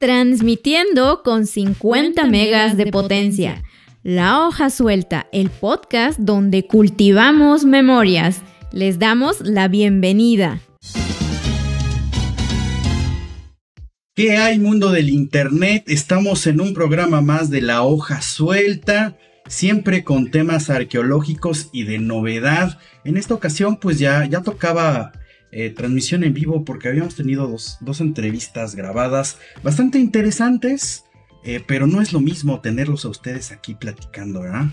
Transmitiendo con 50 megas de potencia. La hoja suelta, el podcast donde cultivamos memorias. Les damos la bienvenida. ¿Qué hay mundo del Internet? Estamos en un programa más de La hoja suelta, siempre con temas arqueológicos y de novedad. En esta ocasión pues ya, ya tocaba eh, transmisión en vivo porque habíamos tenido dos, entrevistas grabadas bastante interesantes, eh, pero no es lo mismo tenerlos a ustedes aquí platicando, ¿verdad?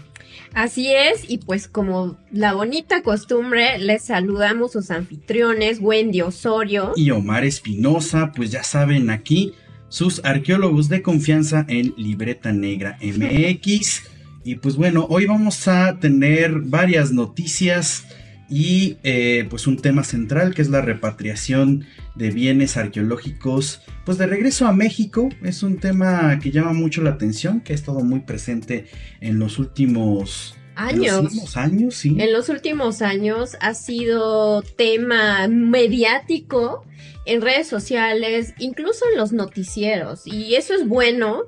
Así es, y pues como la bonita costumbre, les saludamos sus anfitriones, Wendy Osorio y Omar Espinosa, pues ya saben aquí sus arqueólogos de confianza en Libreta Negra MX. Y pues bueno, hoy vamos a tener varias noticias y eh, pues un tema central que es la repatriación de bienes arqueológicos pues de regreso a México es un tema que llama mucho la atención que ha estado muy presente en los últimos años. años, sí. En los últimos años ha sido tema mediático en redes sociales, incluso en los noticieros. Y eso es bueno,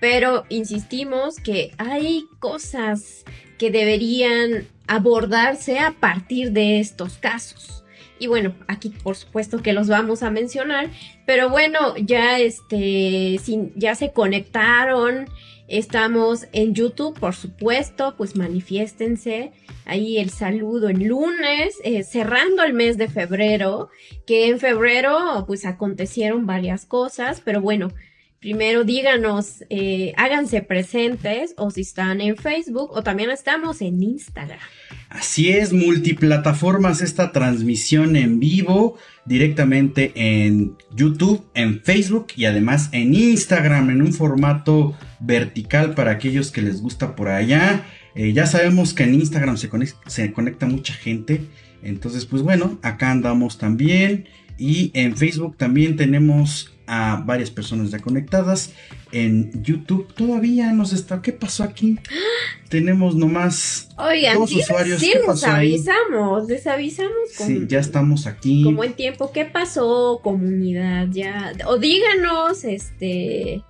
pero insistimos que hay cosas que deberían abordarse a partir de estos casos. Y bueno, aquí por supuesto que los vamos a mencionar, pero bueno, ya este, ya se conectaron, estamos en YouTube, por supuesto, pues manifiéstense. Ahí el saludo en lunes, eh, cerrando el mes de febrero, que en febrero pues acontecieron varias cosas, pero bueno, Primero díganos, eh, háganse presentes o si están en Facebook o también estamos en Instagram. Así es, multiplataformas esta transmisión en vivo directamente en YouTube, en Facebook y además en Instagram en un formato vertical para aquellos que les gusta por allá. Eh, ya sabemos que en Instagram se se conecta mucha gente. Entonces, pues bueno, acá andamos también. Y en Facebook también tenemos a varias personas ya conectadas. En YouTube todavía nos está. ¿Qué pasó aquí? Tenemos nomás dos usuarios. Sí, les avisamos, les avisamos. sí, ya estamos aquí. Como en tiempo, ¿qué pasó, comunidad? Ya. O díganos, este.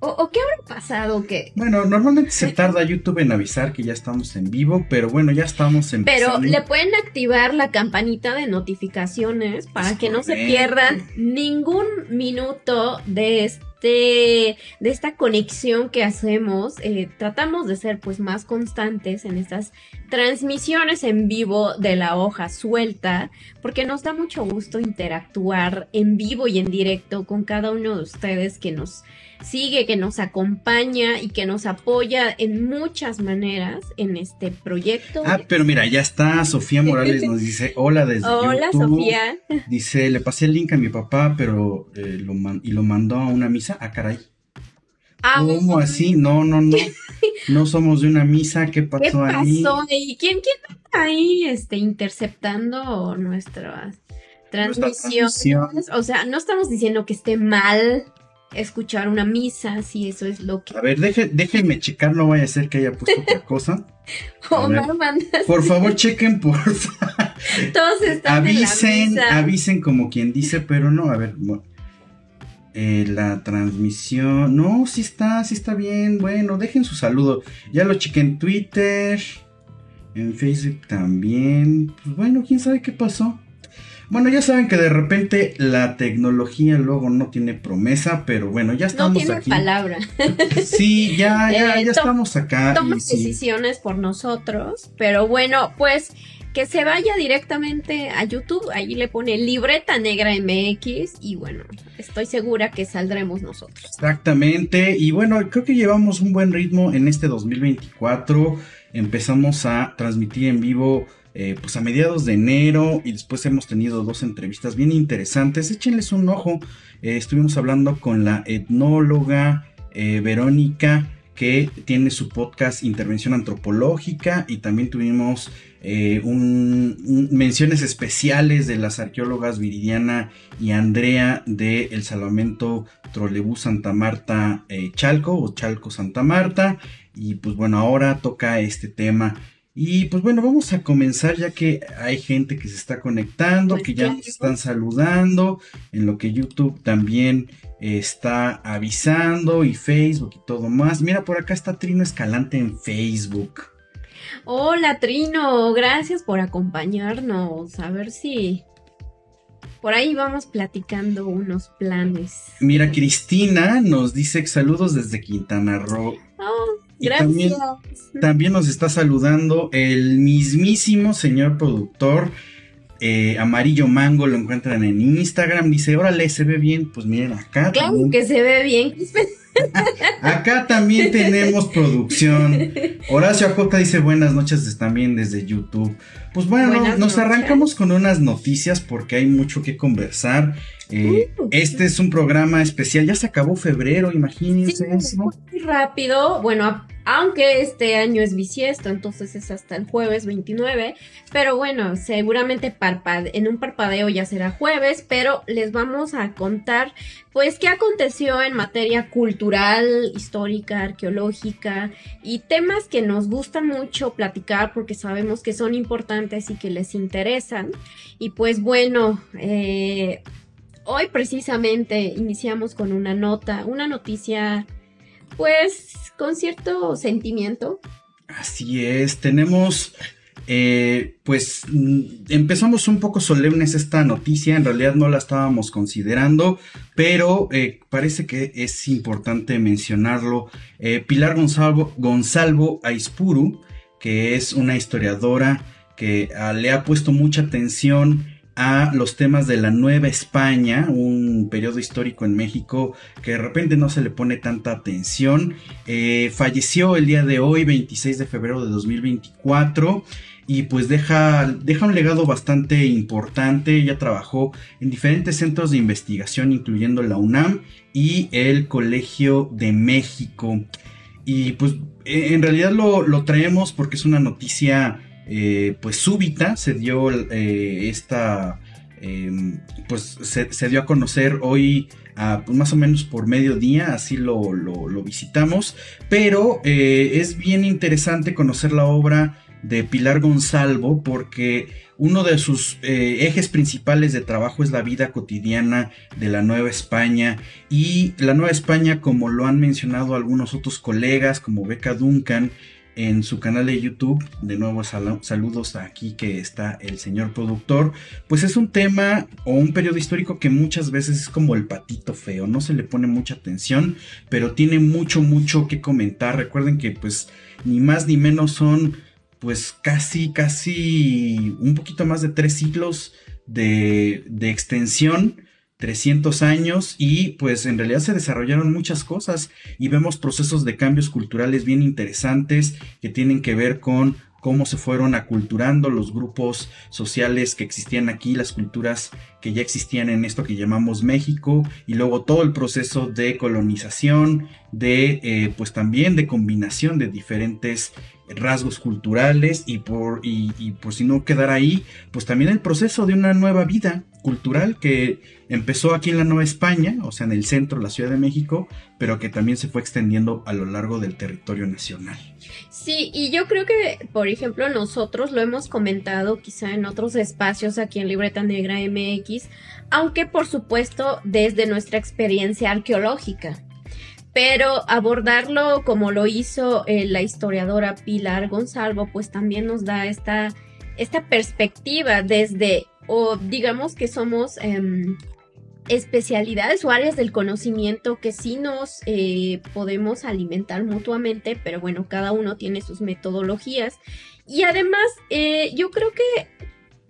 ¿O, qué habrá pasado? que Bueno, normalmente se tarda YouTube en avisar que ya estamos en vivo, pero bueno, ya estamos en Pero le pueden activar la campanita de notificaciones para que no se pierdan ningún minuto de este de esta conexión que hacemos, eh, tratamos de ser pues más constantes en estas transmisiones en vivo de la hoja suelta, porque nos da mucho gusto interactuar en vivo y en directo con cada uno de ustedes que nos sigue, que nos acompaña y que nos apoya en muchas maneras en este proyecto. Ah, pero mira, ya está, Sofía Morales nos dice, hola desde Hola, Sofía. Dice, le pasé el link a mi papá, pero eh, lo y lo mandó a una misa. Ah, caray. Ah, ¿Cómo así? No, no, no. No somos de una misa. ¿Qué pasó, ¿Qué pasó ahí? quién, quién está ahí este, interceptando nuestras transmisiones? O sea, no estamos diciendo que esté mal escuchar una misa, si eso es lo que... A ver, déjenme checar, no vaya a ser que haya puesto otra cosa. por favor, chequen, por favor. Todos están avisen, en la misa. avisen como quien dice, pero no, a ver, eh, la transmisión, no, sí está, sí está bien, bueno, dejen su saludo, ya lo chequé en Twitter, en Facebook también, pues bueno, quién sabe qué pasó. Bueno, ya saben que de repente la tecnología luego no tiene promesa, pero bueno, ya estamos no tiene palabra. Sí, ya, ya, ya eh, estamos acá. Toma decisiones por nosotros, pero bueno, pues que se vaya directamente a YouTube, ahí le pone libreta negra MX y bueno, estoy segura que saldremos nosotros. Exactamente, y bueno, creo que llevamos un buen ritmo en este 2024, empezamos a transmitir en vivo eh, pues a mediados de enero y después hemos tenido dos entrevistas bien interesantes. Échenles un ojo. Eh, estuvimos hablando con la etnóloga eh, Verónica que tiene su podcast Intervención Antropológica y también tuvimos menciones especiales de las arqueólogas Viridiana y Andrea de el Salvamento Trolebús Santa Marta Chalco o Chalco Santa Marta y pues bueno ahora toca este tema Y pues bueno, vamos a comenzar ya que hay gente que se está conectando, Pues que ya nos están saludando, en lo que YouTube también está avisando y Facebook y todo más. Mira, por acá está Trino Escalante en Facebook. Hola Trino, gracias por acompañarnos. A ver si por ahí vamos platicando unos planes. Mira, Cristina nos dice saludos desde Quintana Roo. Oh, gracias. también- También nos está saludando el mismísimo señor productor. eh, Amarillo Mango lo encuentran en Instagram. Dice, órale, se ve bien. Pues miren, acá Claro también, que se ve bien. acá también tenemos producción. Horacio J dice buenas noches también desde YouTube. Pues bueno, Buenas nos noches. arrancamos con unas noticias porque hay mucho que conversar. Eh, Uh. este es un programa especial. Ya se acabó febrero, Sí, imagínense eso. muy rápido. Bueno, aunque este año es bisiesto, entonces es hasta el jueves 29. Pero bueno, seguramente parpade- en un parpadeo ya será jueves. Pero les vamos a contar, pues, qué aconteció en materia cultural, histórica, arqueológica y temas que nos gustan mucho platicar porque sabemos que son importantes y que les interesan. Y pues bueno, eh, hoy precisamente iniciamos con una nota, una noticia pues con cierto sentimiento. Así es, tenemos, eh, pues mm, empezamos un poco solemnes esta noticia, en realidad no la estábamos considerando, pero eh, parece que es importante mencionarlo. Eh, Pilar Gonzalvo, Gonzalvo Aispuru, que es una historiadora que ah, le ha puesto mucha atención a los temas de la Nueva España, un periodo histórico en México que de repente no se le pone tanta atención. Eh, falleció el día de hoy, 26 de febrero de 2024. Y pues deja, deja un legado bastante importante. Ella trabajó en diferentes centros de investigación, incluyendo la UNAM y el Colegio de México. Y pues eh, en realidad lo, lo traemos porque es una noticia eh, pues súbita. Se dio eh, esta... eh, pues se, dio a conocer hoy pues, más o menos por mediodía, así lo, lo- visitamos. Pero eh, es bien interesante conocer la obra de Pilar Gonzalvo porque uno de sus ejes principales de trabajo es la vida cotidiana de la Nueva España y la Nueva España como lo han mencionado algunos otros colegas como Beca Duncan en su canal de YouTube, de nuevo sal- saludos aquí que está el señor productor, pues es un tema o un periodo histórico que muchas veces es como el patito feo, no se le pone mucha atención, pero tiene mucho, mucho que comentar. Recuerden que pues ni más ni menos son pues casi, casi un poquito más de tres siglos de, de extensión. 300 años y pues en realidad se desarrollaron muchas cosas y vemos procesos de cambios culturales bien interesantes que tienen que ver con cómo se fueron aculturando los grupos sociales que existían aquí, las culturas que ya existían en esto que llamamos México y luego todo el proceso de colonización, de eh, pues también de combinación de diferentes rasgos culturales y por, y, y por si no quedar ahí, pues también el proceso de una nueva vida cultural que empezó aquí en la Nueva España, o sea, en el centro, la Ciudad de México, pero que también se fue extendiendo a lo largo del territorio nacional. Sí, y yo creo que, por ejemplo, nosotros lo hemos comentado quizá en otros espacios aquí en Libreta Negra MX, aunque por supuesto desde nuestra experiencia arqueológica. Pero abordarlo como lo hizo eh, la historiadora Pilar Gonzalvo, pues también nos da esta, esta perspectiva desde, o digamos que somos em, especialidades o áreas del conocimiento que sí nos eh, podemos alimentar mutuamente, pero bueno, cada uno tiene sus metodologías. Y además, eh, yo creo que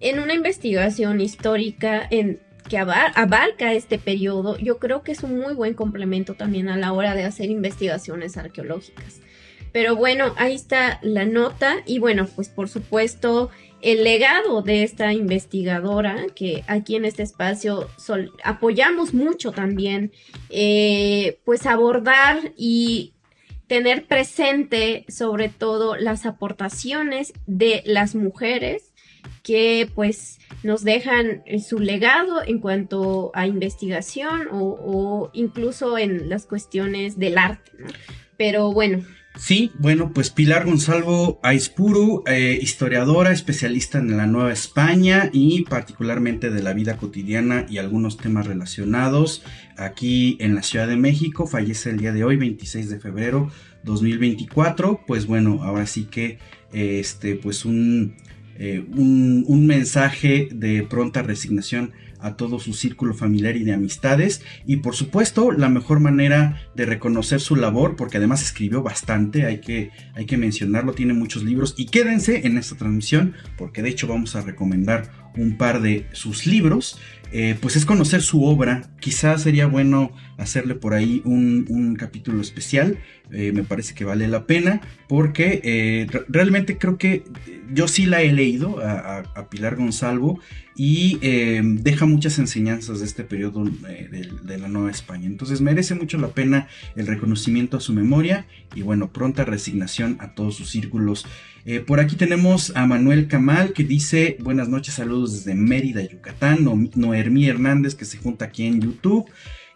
en una investigación histórica en, que abar- abarca este periodo, yo creo que es un muy buen complemento también a la hora de hacer investigaciones arqueológicas. Pero bueno, ahí está la nota y bueno, pues por supuesto el legado de esta investigadora que aquí en este espacio apoyamos mucho también, eh, pues abordar y tener presente sobre todo las aportaciones de las mujeres que pues nos dejan eh, su legado en cuanto a investigación o, incluso en las cuestiones del arte, ¿no? Pero bueno, Sí, bueno, pues Pilar Gonzalo Aispuru, eh, historiadora, especialista en la Nueva España y particularmente de la vida cotidiana y algunos temas relacionados aquí en la Ciudad de México, fallece el día de hoy, 26 de febrero 2024. Pues bueno, ahora sí que este, pues un, eh, un, un mensaje de pronta resignación a todo su círculo familiar y de amistades. Y por supuesto, la mejor manera de reconocer su labor, porque además escribió bastante, hay que, hay que mencionarlo, tiene muchos libros. Y quédense en esta transmisión, porque de hecho vamos a recomendar un par de sus libros. Eh, pues es conocer su obra. Quizás sería bueno hacerle por ahí un, capítulo especial. Eh, me parece que vale la pena porque eh, realmente creo que yo sí la he leído a, Pilar Gonzalvo y deja muchas enseñanzas de este periodo de, la Nueva España. Entonces merece mucho la pena el reconocimiento a su memoria y bueno, pronta resignación a todos sus círculos por aquí tenemos a Manuel Camal que dice buenas noches, saludos desde Mérida, Yucatán. Noemí Hernández que se junta aquí en YouTube.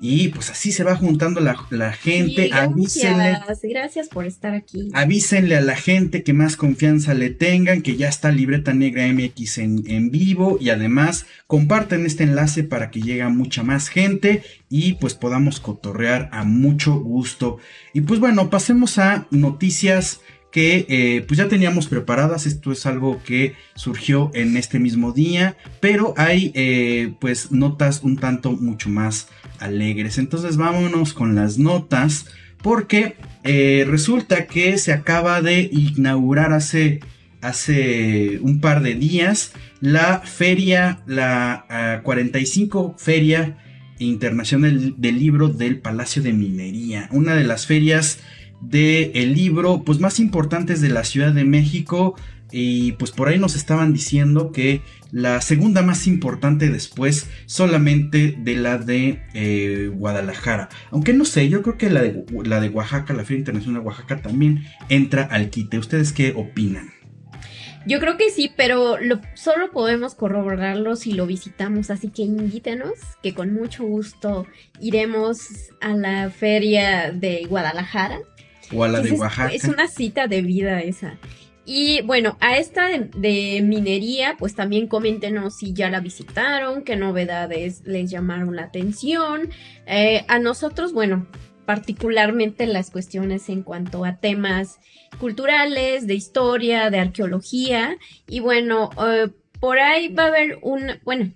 Y pues así se va juntando la, gente. gracias, gracias por estar aquí. Avísenle a la gente que más confianza le tengan, que ya está Libreta Negra MX en, en vivo. Y además comparten este enlace para que llegue a mucha más gente y pues podamos cotorrear a mucho gusto. Y pues bueno, pasemos a noticias que eh, pues ya teníamos preparadas. Esto es algo que surgió en este mismo día, pero hay eh, pues notas un tanto mucho más alegres. Entonces vámonos con las notas porque eh, resulta que se acaba de inaugurar hace, hace un par de días la feria, la 45 feria internacional del libro del Palacio de Minería, una de las ferias del el libro pues más importantes de la Ciudad de México y pues por ahí nos estaban diciendo que la segunda más importante después solamente de la de eh, Guadalajara. Aunque no sé, yo creo que la de, la de Oaxaca, la Feria Internacional de Oaxaca también entra al quite. ¿Ustedes qué opinan? Yo creo que sí, pero solo podemos corroborarlo si lo visitamos, así que invítenos, que con mucho gusto iremos a la feria de Guadalajara o a la de Oaxaca. Es una cita de vida esa. Y bueno, a esta de, minería, pues también coméntenos si ya la visitaron, qué novedades les llamaron la atención. Eh, a nosotros, bueno, particularmente las cuestiones en cuanto a temas culturales, de historia, de arqueología. Y bueno, eh, por ahí va a haber un, bueno,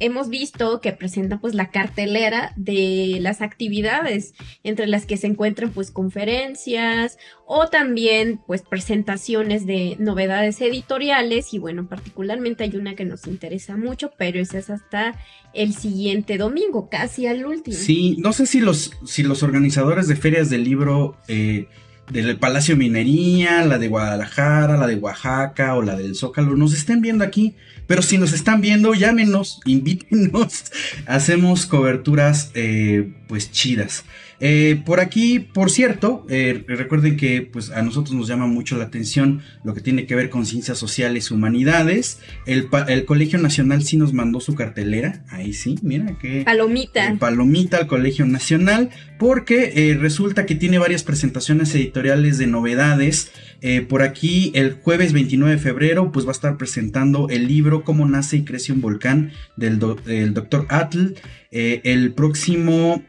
hemos visto que presenta pues la cartelera de las actividades entre las que se encuentran pues conferencias o también pues presentaciones de novedades editoriales y bueno particularmente hay una que nos interesa mucho pero esa es hasta el siguiente domingo casi al último sí no sé si los si los organizadores de ferias del libro eh, del Palacio Minería, la de Guadalajara, la de Oaxaca o la del Zócalo nos estén viendo aquí. Pero si nos están viendo, llámenos, invítenos. Hacemos coberturas eh, pues chidas. Eh, por aquí, por cierto, eh, recuerden que pues, a nosotros nos llama mucho la atención lo que tiene que ver con ciencias sociales, humanidades. El, Colegio Nacional sí nos mandó su cartelera. Ahí sí, mira que... Palomita. palomita al Colegio Nacional. Porque resulta que tiene varias presentaciones editoriales de novedades. por aquí, el jueves 29 de febrero, pues va a estar presentando el libro Cómo nace y crece un volcán del, doctor Atl. el próximo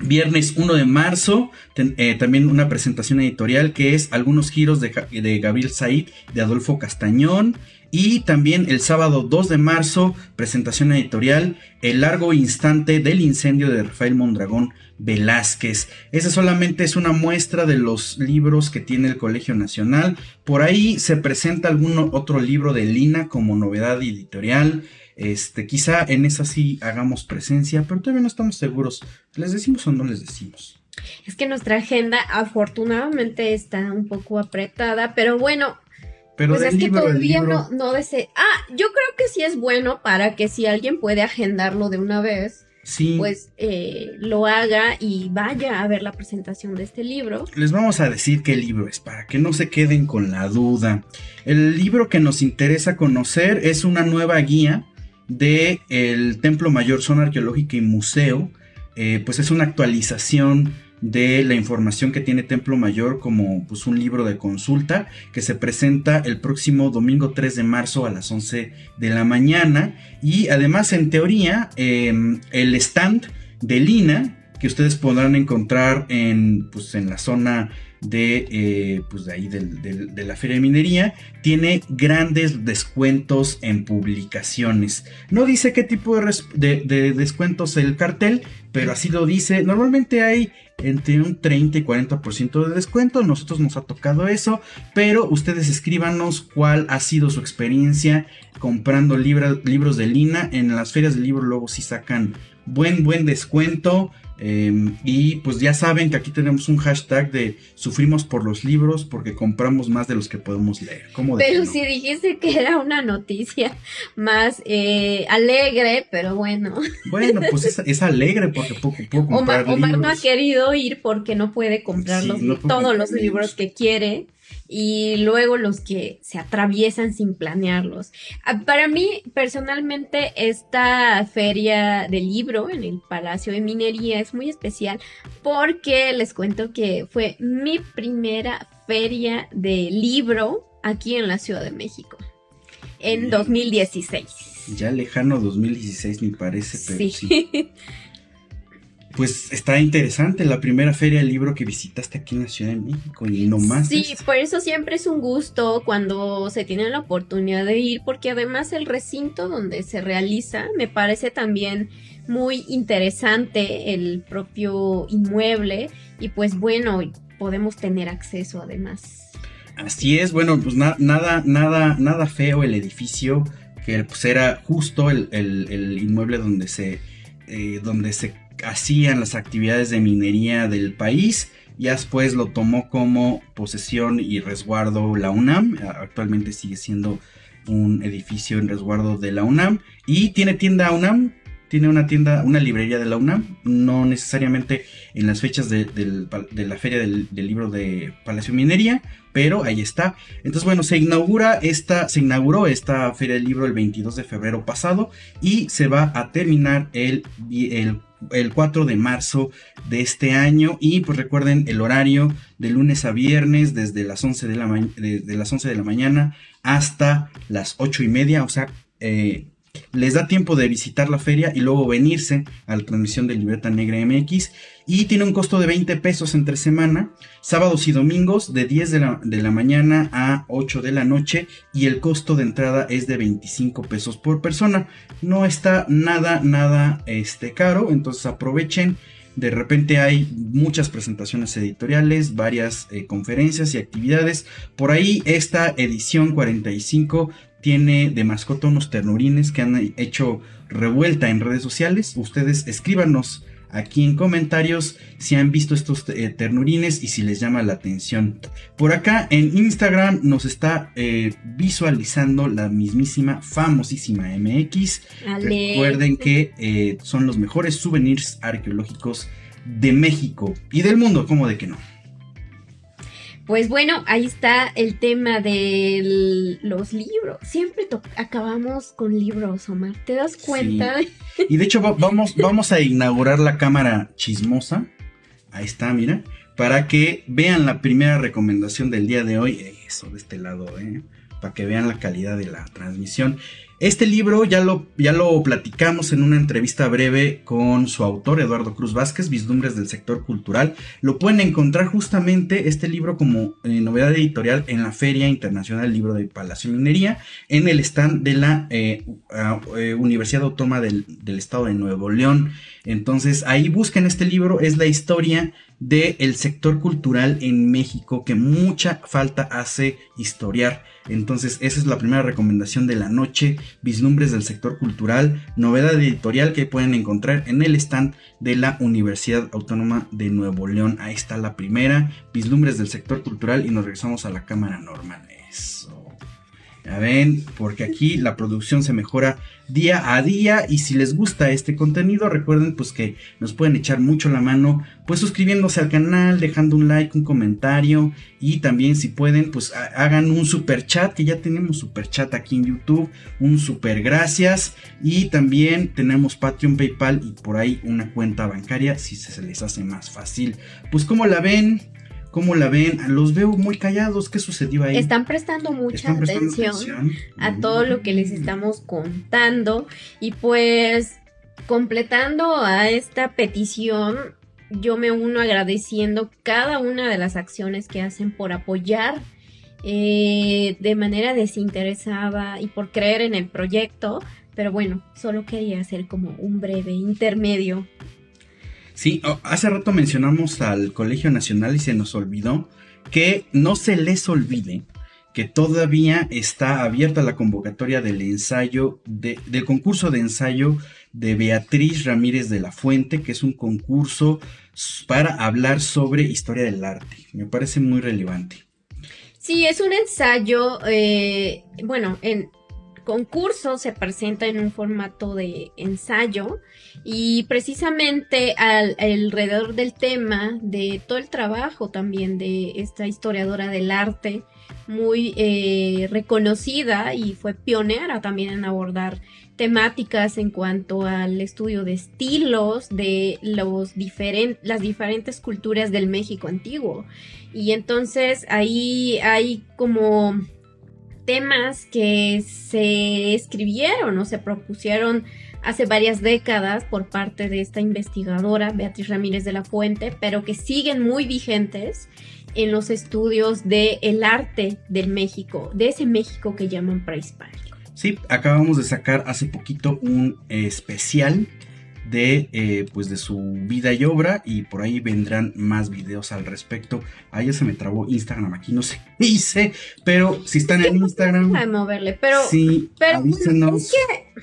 Viernes 1 de marzo, eh, también una presentación editorial que es Algunos giros de, de, Gabriel Said de Adolfo Castañón. Y también el sábado 2 de marzo, presentación editorial El largo instante del incendio de Rafael Mondragón Velázquez. Esa solamente es una muestra de los libros que tiene el Colegio Nacional. Por ahí se presenta algún otro libro de Lina como novedad editorial. Este, quizá en esa sí hagamos presencia, pero todavía no estamos seguros. ¿Les decimos o no les decimos? Es que nuestra agenda afortunadamente está un poco apretada, pero bueno, pero pues es que todavía no, no desee. Ah, yo creo que sí es bueno para que si alguien puede agendarlo de una vez, pues eh, lo haga y vaya a ver la presentación de este libro. Les vamos a decir qué libro es, para que no se queden con la duda. El libro que nos interesa conocer es una nueva guía de el Templo Mayor Zona Arqueológica y Museo. Eh, pues es una actualización de la información que tiene Templo Mayor como pues, un libro de consulta que se presenta el próximo domingo 3 de marzo a las 11 de la mañana. Y además, en teoría, em, el stand de Lina que ustedes podrán encontrar en, pues, en la zona de, eh, pues de ahí de, la Feria de Minería, tiene grandes descuentos en publicaciones. No dice qué tipo de, de descuentos el cartel, pero así lo dice. Normalmente hay entre un 30 y 40% de descuento. Nosotros nos ha tocado eso, pero ustedes escríbanos cuál ha sido su experiencia comprando libros de Lina. En las ferias de libro luego sí sacan buen, buen descuento. Em, y pues ya saben que aquí tenemos un hashtag de sufrimos por los libros porque compramos más de los que podemos leer. pero si dijiste que era una noticia más eh, alegre, pero bueno. Bueno, pues es, alegre porque puedo, comprar Omar, no ha querido ir porque no puede comprar todos los libros que quiere y luego los que se atraviesan sin planearlos. Ah, para mí, personalmente, esta feria del libro en el Palacio de Minería es muy especial porque les cuento que fue mi primera feria de libro aquí en la Ciudad de México en 2016. Ya lejano 2016 me parece, pero sí. pues está interesante la primera feria del libro que visitaste aquí en la Ciudad de México y no más. Sí, por eso siempre es un gusto cuando se tiene la oportunidad de ir, porque además el recinto donde se realiza me parece también muy interesante el propio inmueble y pues bueno, podemos tener acceso además. Así es, bueno, pues nada, nada, nada feo el edificio, que pues era justo el, inmueble donde se, eh, donde se hacían las actividades de minería del país. Ya después lo tomó como posesión y resguardo la UNAM. Actualmente sigue siendo un edificio en resguardo de la UNAM. Y tiene tienda UNAM. Tiene una tienda, una librería de la UNAM. No necesariamente en las fechas de, la feria del, libro de Palacio Minería. Pero ahí está. Entonces, bueno, se inaugura esta, se inauguró esta feria del libro el 22 de febrero pasado. Y se va a terminar el, el el 4 de marzo de este año. Y pues recuerden el horario de lunes a viernes desde las 11 de la, las 11 de la mañana hasta las 8 y media. O sea, eh, les da tiempo de visitar la feria y luego venirse a la transmisión de Libreta Negra MX. Y tiene un costo de 20 pesos entre semana, sábados y domingos de 10 de la, de la mañana a 8 de la noche. Y el costo de entrada es de 25 pesos por persona. No está nada, nada este, caro. Entonces aprovechen. De repente hay muchas presentaciones editoriales, varias eh, conferencias y actividades. Por ahí esta edición 45 tiene de mascota unos ternurines que han hecho revuelta en redes sociales. Ustedes escríbanos aquí en comentarios si han visto estos eh, ternurines y si les llama la atención. Por acá en Instagram nos está eh, visualizando la mismísima famosísima MX. Recuerden que eh, son los mejores souvenirs arqueológicos de México y del mundo, como de que no. Pues bueno, ahí está el tema de los libros. Siempre acabamos con libros, Omar. ¿Te das cuenta? Y de hecho vamos, vamos a inaugurar la cámara chismosa. Ahí está, mira. Para que vean la primera recomendación del día de hoy. Eso, de este lado, ¿eh? Para que vean la calidad de la transmisión. Este libro ya lo, ya lo platicamos en una entrevista breve con su autor, Eduardo Cruz Vázquez, Vislumbres del Sector Cultural. Lo pueden encontrar justamente este libro como eh, novedad editorial en la Feria Internacional Libro de Palacio Minería, en el stand de la eh, eh, Universidad Autónoma del, del Estado de Nuevo León. Entonces ahí busquen este libro, es la historia del sector cultural en México que mucha falta hace historiar. Entonces, esa es la primera recomendación de la noche, vislumbres del sector cultural, novedad editorial que pueden encontrar en el stand de la Universidad Autónoma de Nuevo León. Ahí está la primera, vislumbres del sector cultural y nos regresamos a la cámara normal. Eso. Ya ven, porque aquí la producción se mejora día a día y si les gusta este contenido recuerden pues que nos pueden echar mucho la mano pues suscribiéndose al canal, dejando un like, un comentario y también si pueden pues hagan un super chat que ya tenemos super chat aquí en YouTube, un super gracias y también tenemos Patreon, PayPal y por ahí una cuenta bancaria si se les hace más fácil. Pues como la ven, ¿Cómo la ven? Los veo muy callados. ¿Qué sucedió ahí? Están prestando mucha atención, a todo lo que les estamos contando. Y pues, completando a esta petición, yo me uno agradeciendo cada una de las acciones que hacen por apoyar eh, de manera desinteresada y por creer en el proyecto. Pero bueno, solo quería hacer como un breve intermedio Sí, hace rato mencionamos al Colegio Nacional y se nos olvidó que no se les olvide que todavía está abierta la convocatoria del ensayo, del concurso de ensayo de Beatriz Ramírez de la Fuente, que es un concurso para hablar sobre historia del arte. Me parece muy relevante. Sí, es un ensayo, eh, bueno, en, concurso se presenta en un formato de ensayo y precisamente alrededor del tema de todo el trabajo también de esta historiadora del arte muy eh, reconocida y fue pionera también en abordar temáticas en cuanto al estudio de estilos de los las diferentes culturas del México antiguo. Y entonces ahí hay como temas que se escribieron o se propusieron hace varias décadas por parte de esta investigadora Beatriz Ramírez de la Fuente, pero que siguen muy vigentes en los estudios del el arte del México, de ese México que llaman prehispánico. Sí, acabamos de sacar hace poquito un especial de, eh, pues de su vida y obra y por ahí vendrán más videos al respecto. Ahí ya se me trabó Instagram, aquí no sé dice, pero si están en Instagram... A moverle, pero... Sí, pero Es que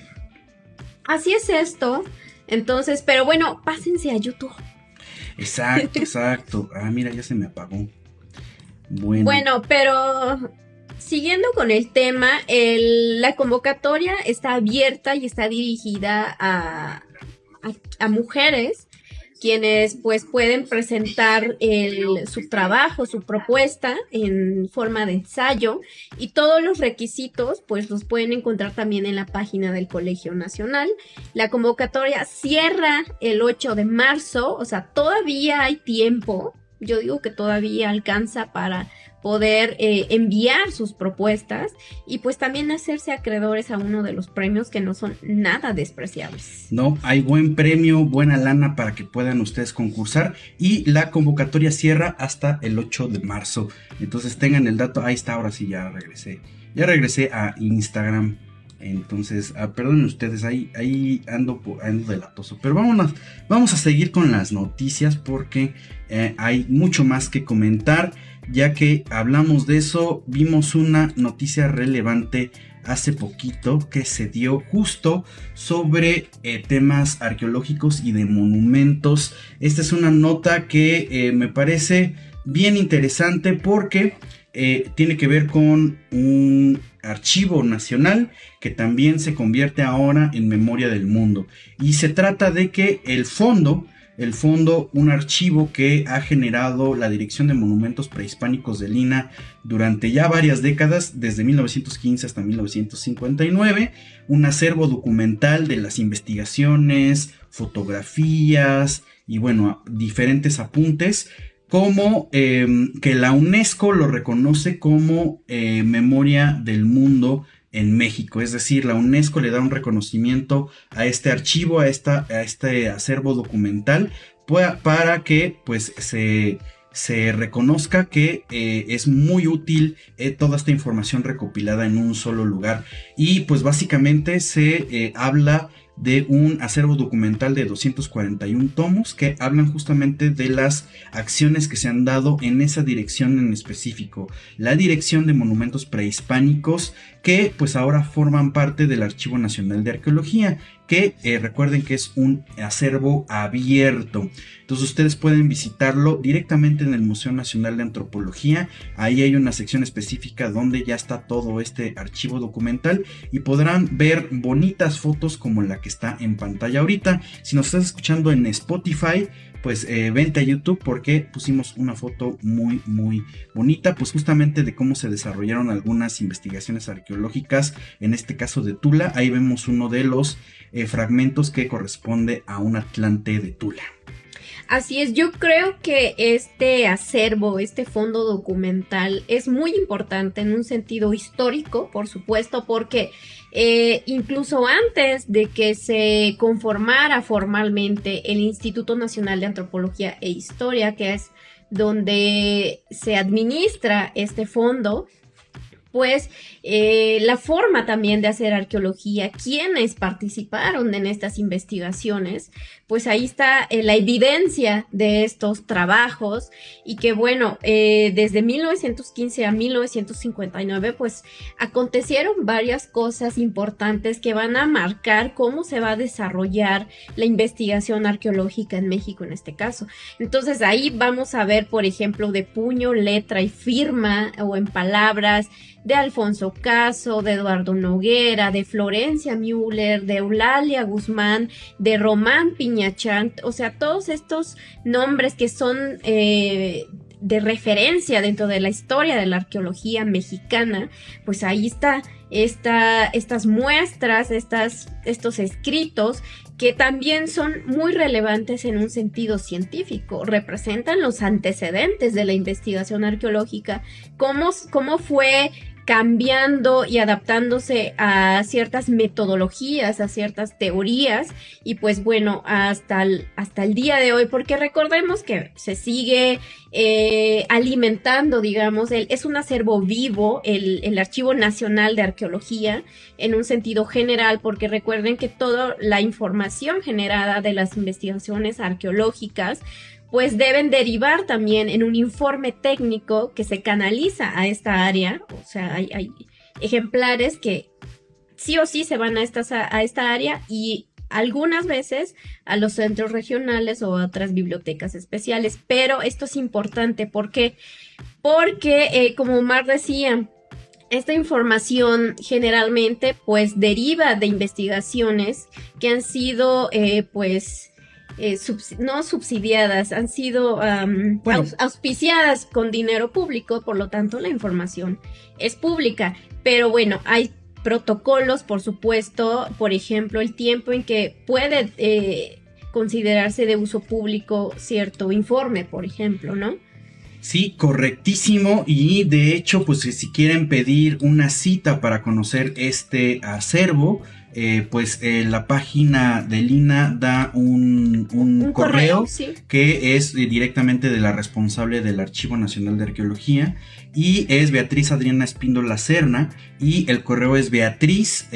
así es esto, entonces, pero bueno, pásense a YouTube. Exacto, exacto. Ah, mira, ya se me apagó. Bueno. Bueno, pero siguiendo con el tema, la convocatoria está abierta y está dirigida a, a, mujeres quienes pues pueden presentar su trabajo, su propuesta en forma de ensayo y todos los requisitos pues los pueden encontrar también en la página del Colegio Nacional. La convocatoria cierra el 8 de marzo, o sea, todavía hay tiempo, yo digo que todavía alcanza para poder eh, enviar sus propuestas y pues también hacerse acreedores a uno de los premios que no son nada despreciables. No, hay buen premio, buena lana para que puedan ustedes concursar y la convocatoria cierra hasta el 8 de marzo. Entonces tengan el dato, ahí está, ahora sí ya regresé. Ya regresé a Instagram. Entonces, ah, perdonen ustedes, ahí, ahí ando, ando delatoso. Pero vámonos, vamos a seguir con las noticias porque eh, hay mucho más que comentar ya que hablamos de eso, vimos una noticia relevante hace poquito que se dio justo sobre eh, temas arqueológicos y de monumentos. Esta es una nota que eh, me parece bien interesante porque eh, tiene que ver con un archivo nacional que también se convierte ahora en memoria del mundo. Y se trata de que el fondo el fondo, un archivo que ha generado la Dirección de Monumentos Prehispánicos de Lina durante ya varias décadas, desde 1915 hasta 1959, un acervo documental de las investigaciones, fotografías y bueno, diferentes apuntes como em, que la UNESCO lo reconoce como eh, memoria del mundo en México. Es decir, la UNESCO le da un reconocimiento a este archivo, a, esta, a este acervo documental, para que pues se, se reconozca que eh, es muy útil eh, toda esta información recopilada en un solo lugar. Y pues básicamente se eh, habla de un acervo documental de 241 tomos que hablan justamente de las acciones que se han dado en esa dirección en específico, la Dirección de Monumentos Prehispánicos que pues ahora forman parte del Archivo Nacional de Arqueología que eh, recuerden que es un acervo abierto. Entonces ustedes pueden visitarlo directamente en el Museo Nacional de Antropología. Ahí hay una sección específica donde ya está todo este archivo documental y podrán ver bonitas fotos como la que está en pantalla ahorita. Si nos estás escuchando en Spotify, pues eh, vente a YouTube porque pusimos una foto muy muy bonita, pues justamente de cómo se desarrollaron algunas investigaciones arqueológicas, en este caso de Tula, ahí vemos uno de los eh, fragmentos que corresponde a un Atlante de Tula. Así es, yo creo que este acervo, este fondo documental es muy importante en un sentido histórico, por supuesto, porque eh, incluso antes de que se conformara formalmente el Instituto Nacional de Antropología e Historia, que es donde se administra este fondo, pues eh, la forma también de hacer arqueología, quienes participaron en estas investigaciones, pues ahí está eh, la evidencia de estos trabajos y que bueno, eh, desde 1915 a 1959 pues acontecieron varias cosas importantes que van a marcar cómo se va a desarrollar la investigación arqueológica en México en este caso. Entonces ahí vamos a ver, por ejemplo, de puño, letra y firma o en palabras de Alfonso Caso, de Eduardo Noguera, de Florencia Müller, de Eulalia Guzmán, de Román Piñachant, o sea, todos estos nombres que son eh, de referencia dentro de la historia de la arqueología mexicana, pues ahí está esta, estas muestras, estas, estos escritos que también son muy relevantes en un sentido científico, representan los antecedentes de la investigación arqueológica, cómo, cómo fue cambiando y adaptándose a ciertas metodologías, a ciertas teorías. Y pues bueno, hasta el, hasta el día de hoy, porque recordemos que se sigue eh, alimentando, digamos, el, es un acervo vivo, el, el Archivo Nacional de Arqueología, en un sentido general, porque recuerden que toda la información generada de las investigaciones arqueológicas pues deben derivar también en un informe técnico que se canaliza a esta área. O sea, hay, ejemplares que sí o sí se van a, a, esta área y algunas veces a los centros regionales o a otras bibliotecas especiales. Pero esto es importante porque, porque eh, como Mar decía, esta información generalmente pues deriva de investigaciones que han sido eh, pues eh, no subsidiadas, han sido auspiciadas con dinero público, por lo tanto la información es pública. Pero bueno, hay protocolos, por supuesto, por ejemplo, el tiempo en que puede eh, considerarse de uso público cierto informe, por ejemplo, ¿no? Sí, correctísimo. Y de hecho, pues si quieren pedir una cita para conocer este acervo, eh, pues eh, la página de Lina da un, correo, que es eh, directamente de la responsable del Archivo Nacional de Arqueología y es Beatriz Adriana Espíndola Cerna y el correo es beatriz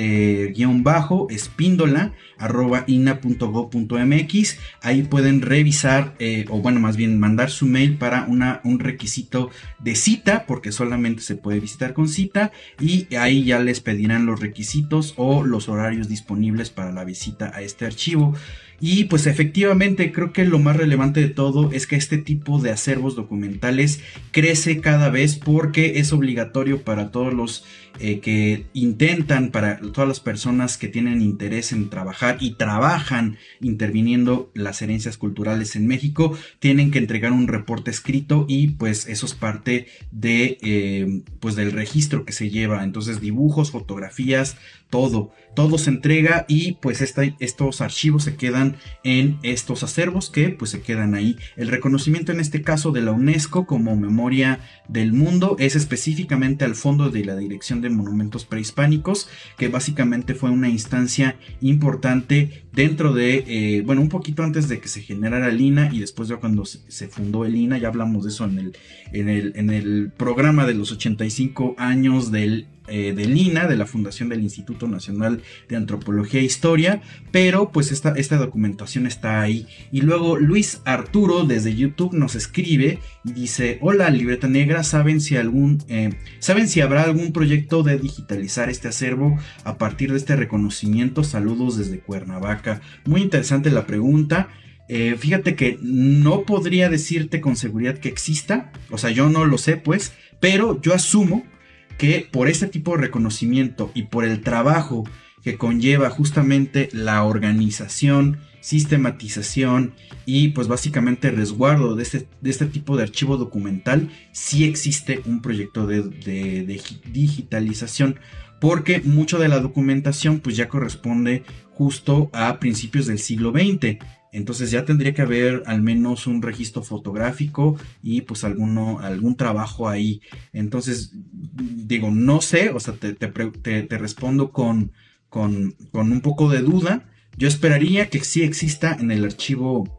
bajo espíndola arroba ina.go.mx ahí pueden revisar o bueno más bien mandar su mail para un requisito de cita porque solamente se puede visitar con cita. Y ahí ya les pedirán los requisitos o los horarios disponibles para la visita a este archivo. Y pues efectivamente creo que lo más relevante de todo es que este tipo de acervos documentales crece cada vez porque es obligatorio para todos los eh, que intentan, para todas las personas que tienen interés en trabajar y trabajan interviniendo las herencias culturales en México, tienen que entregar un reporte escrito y pues eso es parte de eh, pues del registro que se lleva. Entonces dibujos, fotografías, todo, todo se entrega y pues estos archivos se quedan en estos acervos que pues se quedan ahí. El reconocimiento en este caso de la UNESCO como memoria del mundo es específicamente al fondo de la Dirección de Monumentos Prehispánicos, que básicamente fue una instancia importante dentro de, eh, bueno, un poquito antes de que se generara el INA y después de cuando se, fundó el INA, ya hablamos de eso en el, en el, en el programa de los 85 años del eh, del INA, de la Fundación del Instituto Nacional de Antropología e Historia, pero pues esta, esta documentación está ahí. Y luego Luis Arturo desde YouTube nos escribe y dice, hola Libreta Negra, ¿saben si, algún, eh, ¿saben si habrá algún proyecto de digitalizar este acervo a partir de este reconocimiento? Saludos desde Cuernavaca. Muy interesante la pregunta. Eh, fíjate que no podría decirte con seguridad que exista, o sea, yo no lo sé pues, pero yo asumo que por este tipo de reconocimiento y por el trabajo que conlleva justamente la organización, sistematización y pues básicamente resguardo de este, de este tipo de archivo documental, sí existe un proyecto de, de digitalización porque mucho de la documentación pues ya corresponde justo a principios del siglo XX. Entonces ya tendría que haber al menos un registro fotográfico y pues alguno, algún trabajo ahí. Entonces, digo, no sé, o sea, te, te, respondo con, con, con, un poco de duda. Yo esperaría que sí exista en el archivo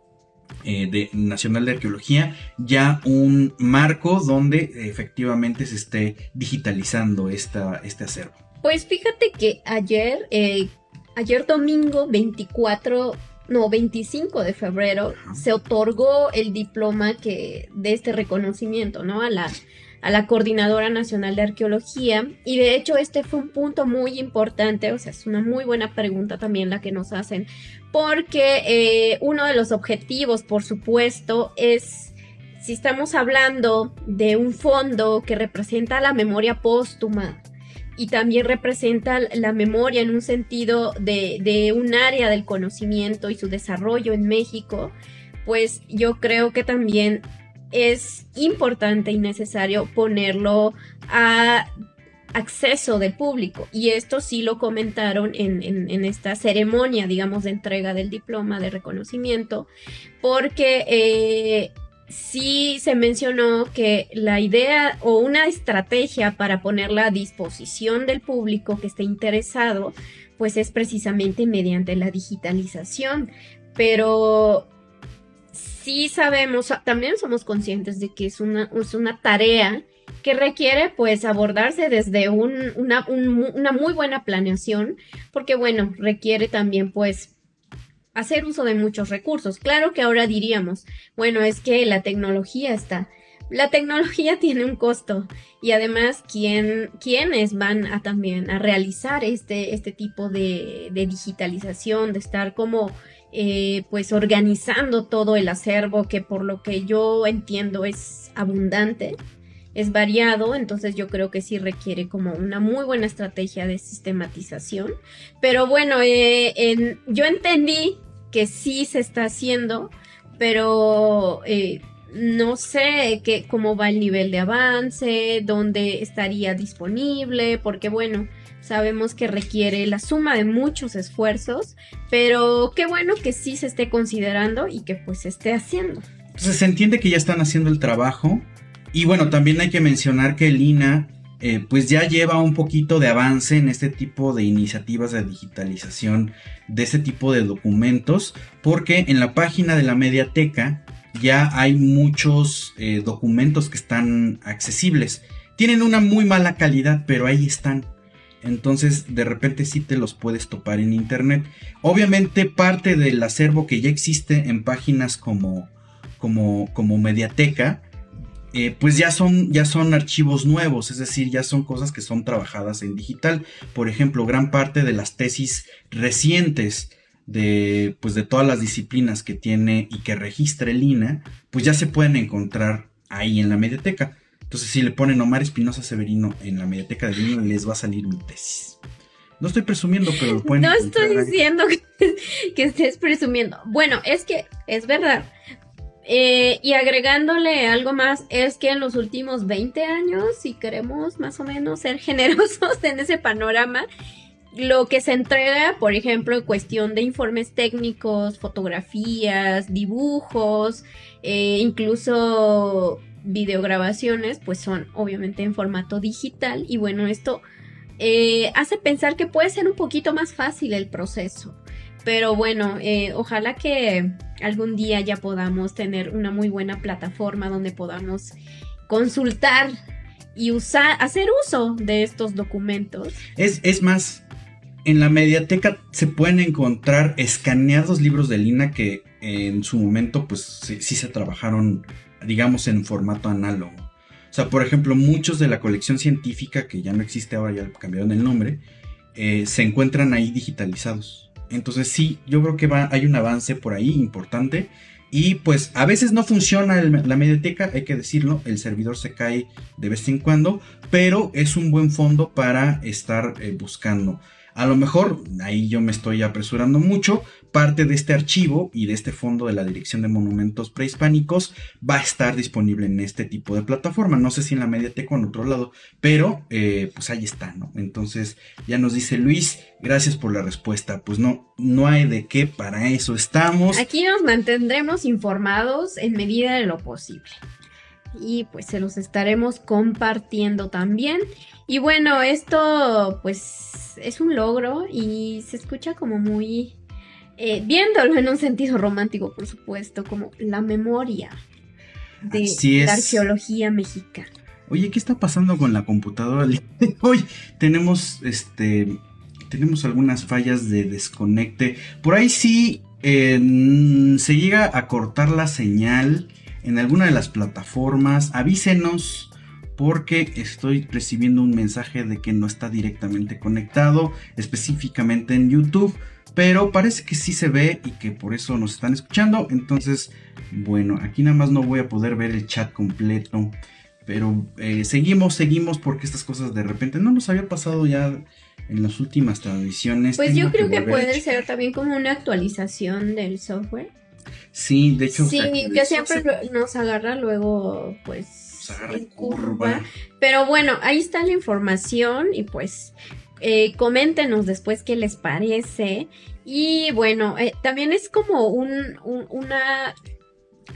eh, de, nacional de arqueología ya un marco donde efectivamente se esté digitalizando esta, este acervo. Pues fíjate que ayer, eh, ayer domingo 24 no, 25 de febrero, se otorgó el diploma que, de este reconocimiento, ¿no? A la, a la Coordinadora Nacional de Arqueología. Y de hecho este fue un punto muy importante, o sea, es una muy buena pregunta también la que nos hacen, porque eh, uno de los objetivos, por supuesto, es, si estamos hablando de un fondo que representa la memoria póstuma, y también representa la memoria en un sentido de, un área del conocimiento y su desarrollo en México, pues yo creo que también es importante y necesario ponerlo a acceso del público. Y esto sí lo comentaron en, esta ceremonia, digamos, de entrega del diploma de reconocimiento, porque eh, sí se mencionó que la idea o una estrategia para ponerla a disposición del público que esté interesado, pues es precisamente mediante la digitalización. Pero sí sabemos, también somos conscientes de que es una, es una tarea que requiere pues abordarse desde una, una muy buena planeación, porque bueno, requiere también pues hacer uso de muchos recursos. Claro que ahora diríamos, bueno, es que la tecnología está. La tecnología tiene un costo y además ¿quién, quiénes van a también a realizar este, este tipo de, digitalización, de estar como eh, pues organizando todo el acervo que por lo que yo entiendo es abundante, es variado, entonces yo creo que sí requiere como una muy buena estrategia de sistematización. Pero bueno, eh, yo entendí que sí se está haciendo, pero eh, no sé qué, cómo va el nivel de avance, dónde estaría disponible, porque bueno, sabemos que requiere la suma de muchos esfuerzos, pero qué bueno que sí se esté considerando y que pues se esté haciendo. Entonces se entiende que ya están haciendo el trabajo y bueno, también hay que mencionar que el INA eh, pues ya lleva un poquito de avance en este tipo de iniciativas de digitalización de este tipo de documentos, porque en la página de la mediateca ya hay muchos eh, documentos que están accesibles. Tienen una muy mala calidad, pero ahí están. Entonces de repente sí te los puedes topar en internet. Obviamente parte del acervo que ya existe en páginas como, como, como mediateca, eh, pues ya son, ya son archivos nuevos, es decir, ya son cosas que son trabajadas en digital. Por ejemplo, gran parte de las tesis recientes de, pues de todas las disciplinas que tiene y que registra el INA, pues ya se pueden encontrar ahí en la mediateca. Entonces, si le ponen Omar Espinosa Severino en la mediateca del INA, les va a salir mi tesis. No estoy presumiendo, pero lo pueden No estoy diciendo que estés presumiendo. Bueno, es que es verdad. Eh, y agregándole algo más, es que en los últimos 20 años, si queremos más o menos ser generosos en ese panorama, lo que se entrega, por ejemplo, en cuestión de informes técnicos, fotografías, dibujos, eh, incluso videograbaciones, pues son obviamente en formato digital. Y bueno, esto eh, hace pensar que puede ser un poquito más fácil el proceso. Pero bueno, eh, ojalá que algún día ya podamos tener una muy buena plataforma donde podamos consultar y usar, hacer uso de estos documentos. Es, es más, en la mediateca se pueden encontrar escaneados libros de Lina que en su momento pues sí, se trabajaron digamos en formato análogo. O sea, por ejemplo, muchos de la colección científica, que ya no existe ahora, ya cambiaron el nombre, eh, se encuentran ahí digitalizados. Entonces sí, yo creo que va, hay un avance por ahí importante. Y pues a veces no funciona la mediateca, hay que decirlo, el servidor se cae de vez en cuando, pero es un buen fondo para estar eh, buscando. A lo mejor, ahí yo me estoy apresurando mucho, parte de este archivo y de este fondo de la Dirección de Monumentos Prehispánicos va a estar disponible en este tipo de plataforma. No sé si en la mediateca o en otro lado, pero eh, pues ahí está, ¿no? Entonces ya nos dice Luis, gracias por la respuesta. Pues no, no hay de qué, para eso estamos. Aquí nos mantendremos informados en medida de lo posible. Y pues se los estaremos compartiendo también. Y bueno, esto pues es un logro y se escucha como muy... eh, viéndolo en un sentido romántico, por supuesto, como la memoria de Así la arqueología mexicana. Oye, ¿qué está pasando con la computadora? Hoy tenemos este. Tenemos algunas fallas de desconecte. Por ahí sí eh, se llega a cortar la señal en alguna de las plataformas. Avísenos porque estoy recibiendo un mensaje de que no está directamente conectado, específicamente en YouTube. Pero parece que sí se ve y que por eso nos están escuchando. Entonces, bueno, aquí nada más no voy a poder ver el chat completo. Pero eh, seguimos, seguimos porque estas cosas de repente no nos había pasado ya en las últimas transmisiones. Pues Tengo yo creo que puede ser también como una actualización del software. Sí, de hecho. Sí, que siempre nos agarra luego, pues, en curva. Pero bueno, ahí está la información y pues eh, coméntenos después qué les parece. Y bueno, eh, también es como un, un- una...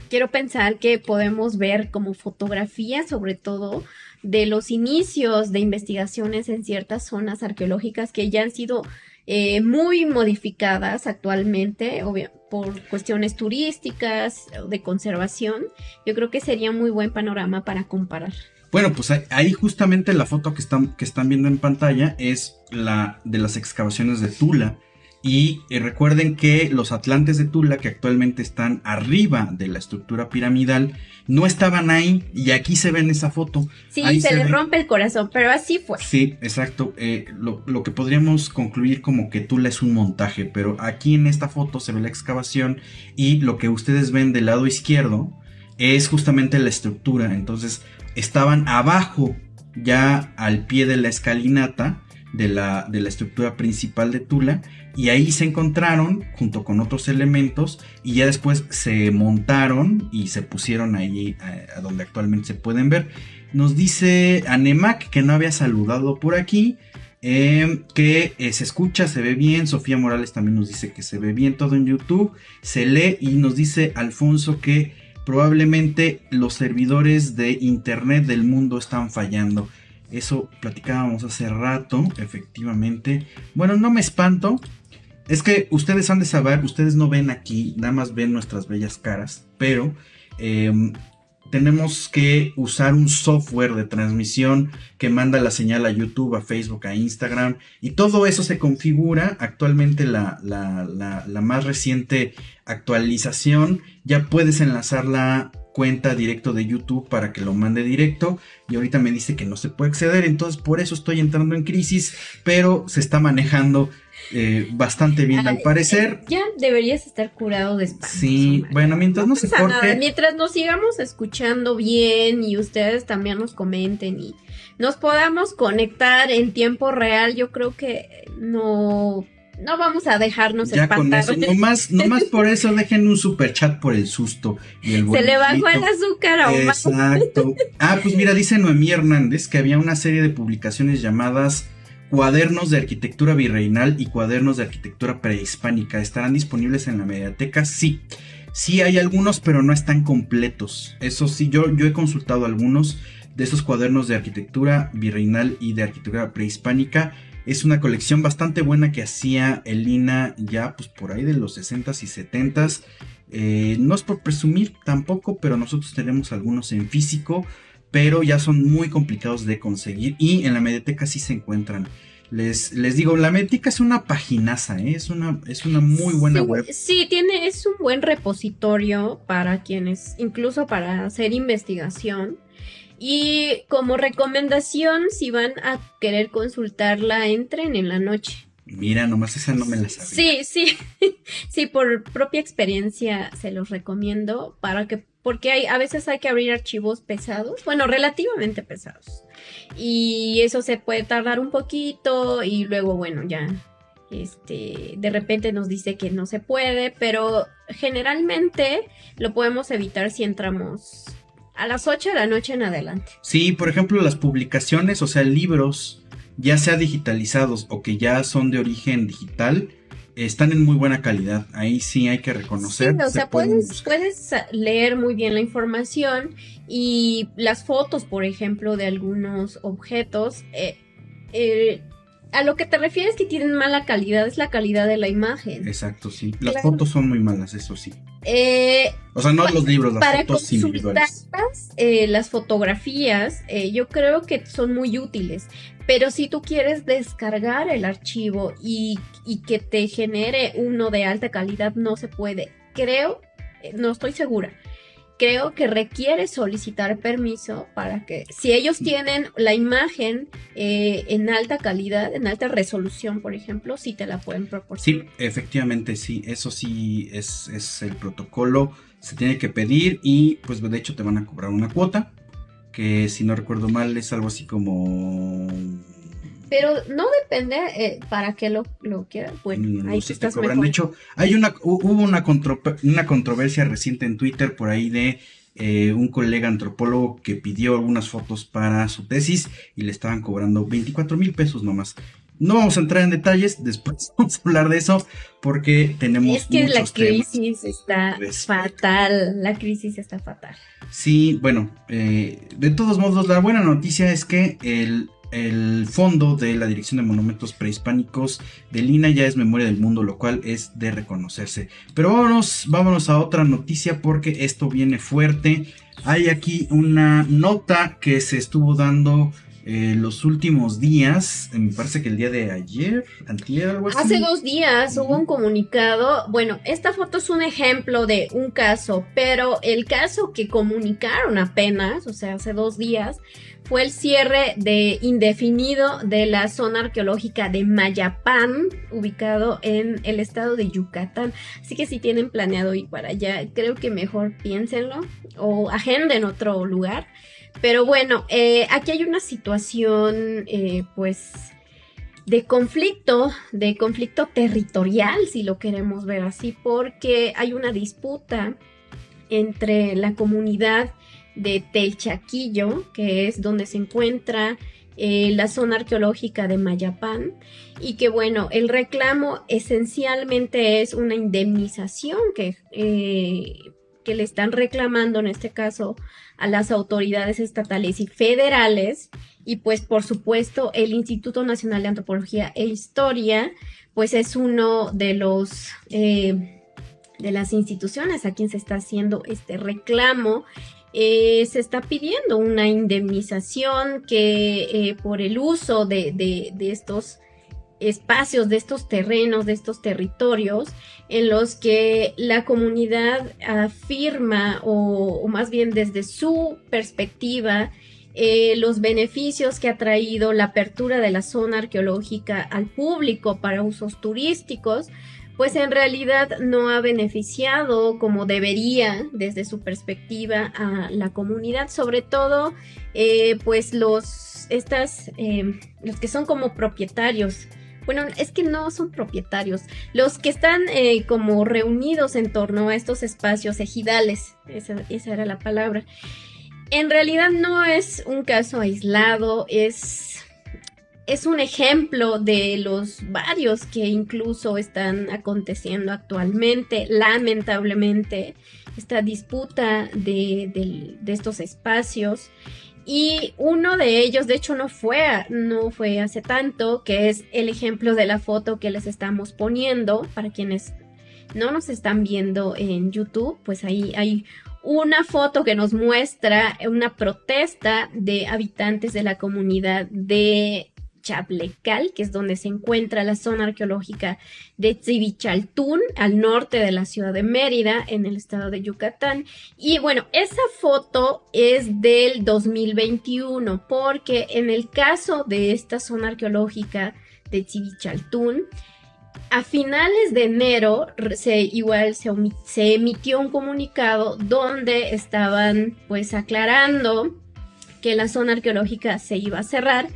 Quiero pensar que podemos ver como fotografía sobre todo de los inicios de investigaciones en ciertas zonas arqueológicas que ya han sido eh, muy modificadas actualmente obvia- por cuestiones turísticas de conservación. Yo creo que sería muy buen panorama para comparar. Bueno, pues ahí justamente la foto que están, que están viendo en pantalla es la de las excavaciones de Tula. Y eh, recuerden que los atlantes de Tula, que actualmente están arriba de la estructura piramidal, no estaban ahí. Y aquí se ve en esa foto. Sí, Ahí se, se le ve. rompe el corazón, pero así fue. Sí, exacto. Eh, lo, lo que podríamos concluir como que Tula es un montaje, pero aquí en esta foto se ve la excavación y lo que ustedes ven del lado izquierdo es justamente la estructura. Entonces estaban abajo, ya al pie de la escalinata de la, de la estructura principal de Tula y ahí se encontraron junto con otros elementos y ya después se montaron y se pusieron ahí a, a donde actualmente se pueden ver. Nos dice Anemac que no había saludado por aquí. eh, que eh, se escucha, se ve bien. Sofía Morales también nos dice que se ve bien todo en YouTube. Se lee y nos dice Alfonso que probablemente los servidores de internet del mundo están fallando. Eso platicábamos hace rato, efectivamente. Bueno, no me espanto. Es que ustedes han de saber, ustedes no ven aquí, nada más ven nuestras bellas caras, pero em, tenemos que usar un software de transmisión que manda la señal a YouTube, a Facebook, a Instagram. Y todo eso se configura. Actualmente la, la- la- la más reciente actualización ya puedes enlazar la cuenta directo de YouTube para que lo mande directo. Y ahorita me dice que no se puede acceder. Entonces por eso estoy entrando en crisis. Pero se está manejando eh, bastante bien al Ay, parecer. Ya deberías estar curado de espanto. Sí, Omar. bueno, mientras no, se nada. corte. Mientras nos sigamos escuchando bien y ustedes también nos comenten y nos podamos conectar en tiempo real, yo creo que no, no vamos a dejarnos Ya con espantar. eso, nomás, nomás por eso dejen un super chat por el susto y el Se le bajó el azúcar a. Exacto. Ah, pues mira, dice Noemí Hernández que había una serie de publicaciones llamadas Cuadernos de Arquitectura Virreinal y Cuadernos de Arquitectura Prehispánica. ¿Estarán disponibles en la mediateca? Sí. Sí hay algunos, pero no están completos. Eso sí, yo, yo he consultado algunos de esos cuadernos de arquitectura virreinal y de arquitectura prehispánica. Es una colección bastante buena que hacía Elina ya pues por ahí de los 60s y 70s. Eh, no es por presumir tampoco, pero nosotros tenemos algunos en físico. Pero ya son muy complicados de conseguir y en la mediateca sí se encuentran. Les, les digo, la mediateca es una paginaza, ¿eh? es, una, es una muy buena web. Sí, tiene, es un buen repositorio para quienes, incluso para hacer investigación. Y como recomendación, si van a querer consultarla, entren en la noche. Mira, nomás esa no me la sabía. Sí, sí, sí, por propia experiencia se los recomiendo para que, porque hay, a veces hay que abrir archivos pesados, bueno, relativamente pesados. Y eso se puede tardar un poquito y luego, bueno, ya, este, de repente nos dice que no se puede, pero generalmente lo podemos evitar si entramos a las 8 de la noche en adelante. Sí, por ejemplo, las publicaciones, o sea, libros ya sea digitalizados o que ya son de origen digital, están en muy buena calidad. Ahí sí hay que reconocer. o sea, puedes, puedes, leer muy bien la información y las fotos, por ejemplo, de algunos objetos. Eh, eh, a lo que te refieres que tienen mala calidad es la calidad de la imagen. Exacto, sí. Las fotos son muy malas, eso sí. Eh, o sea, no los libros, las fotos individuales. Eh, las fotografías, eh, yo creo que son muy útiles. Pero si tú quieres descargar el archivo y, y que te genere uno de alta calidad, no se puede. Creo, no estoy segura creo que requiere solicitar permiso para que si ellos tienen la imagen eh, en alta calidad, en alta resolución, por ejemplo, sí te la pueden proporcionar. Sí, efectivamente, sí, eso sí es, es el protocolo, se tiene que pedir y pues de hecho te van a cobrar una cuota, que si no recuerdo mal es algo así como pero no depende eh, para qué lo, lo quieran. Bueno, ahí te cobran. De hecho, hay una, hubo una, una controversia reciente en Twitter por ahí de eh, un colega antropólogo que pidió algunas fotos para su tesis y le estaban cobrando 24 mil pesos nomás. No vamos a entrar en detalles, después vamos a hablar de eso porque tenemos... Es que la crisis está fatal, la crisis está fatal. Sí, bueno, eh, de todos modos, la buena noticia es que el el fondo de la Dirección de Monumentos Prehispánicos de Lina ya es memoria del mundo, lo cual es de reconocerse. Pero vámonos, vámonos a otra noticia porque esto viene fuerte. Hay aquí una nota que se estuvo dando eh, los últimos días, me parece que el día de ayer, antier, algo así. Hace dos días hubo un comunicado, bueno, esta foto es un ejemplo de un caso, pero el caso que comunicaron apenas, o sea, hace dos días, fue el cierre de indefinido de la zona arqueológica de Mayapán, ubicado en el estado de Yucatán. Así que si tienen planeado ir para allá, creo que mejor piénsenlo o agenden otro lugar. Pero bueno, eh, aquí hay una situación, eh, pues, de conflicto, de conflicto territorial, si lo queremos ver así, porque hay una disputa entre la comunidad de Telchaquillo, que es donde se encuentra eh, la zona arqueológica de Mayapán, y que bueno, el reclamo esencialmente es una indemnización que, que le están reclamando en este caso a las autoridades estatales y federales y pues por supuesto el Instituto Nacional de Antropología e Historia pues es uno de los eh, de las instituciones a quien se está haciendo este reclamo. Eh, se está pidiendo una indemnización que eh, por el uso de, de estos espacios, de estos terrenos, de estos territorios, en los que la comunidad afirma, o, más bien desde su perspectiva, eh, los beneficios que ha traído la apertura de la zona arqueológica al público para usos turísticos, pues en realidad no ha beneficiado como debería desde su perspectiva a la comunidad, sobre todo eh, pues los estas eh, los que son como propietarios bueno, es que no son propietarios, los que están eh, como reunidos en torno a estos espacios ejidales, esa, era la palabra. En realidad no es un caso aislado, es, es un ejemplo de los varios que incluso están aconteciendo actualmente, lamentablemente, esta disputa de, de estos espacios. Y uno de ellos, de hecho, no fue, no fue hace tanto, que es el ejemplo de la foto que les estamos poniendo. Para quienes no nos están viendo en YouTube, pues ahí hay una foto que nos muestra una protesta de habitantes de la comunidad de Chablecal, que es donde se encuentra la zona arqueológica de Tzivichaltún, al norte de la ciudad de Mérida, en el estado de Yucatán. Y bueno, esa foto es del 2021, porque en el caso de esta zona arqueológica de Tzivichaltún, a finales de enero se, igual se, se, emitió un comunicado donde estaban pues aclarando que la zona arqueológica se iba a cerrar.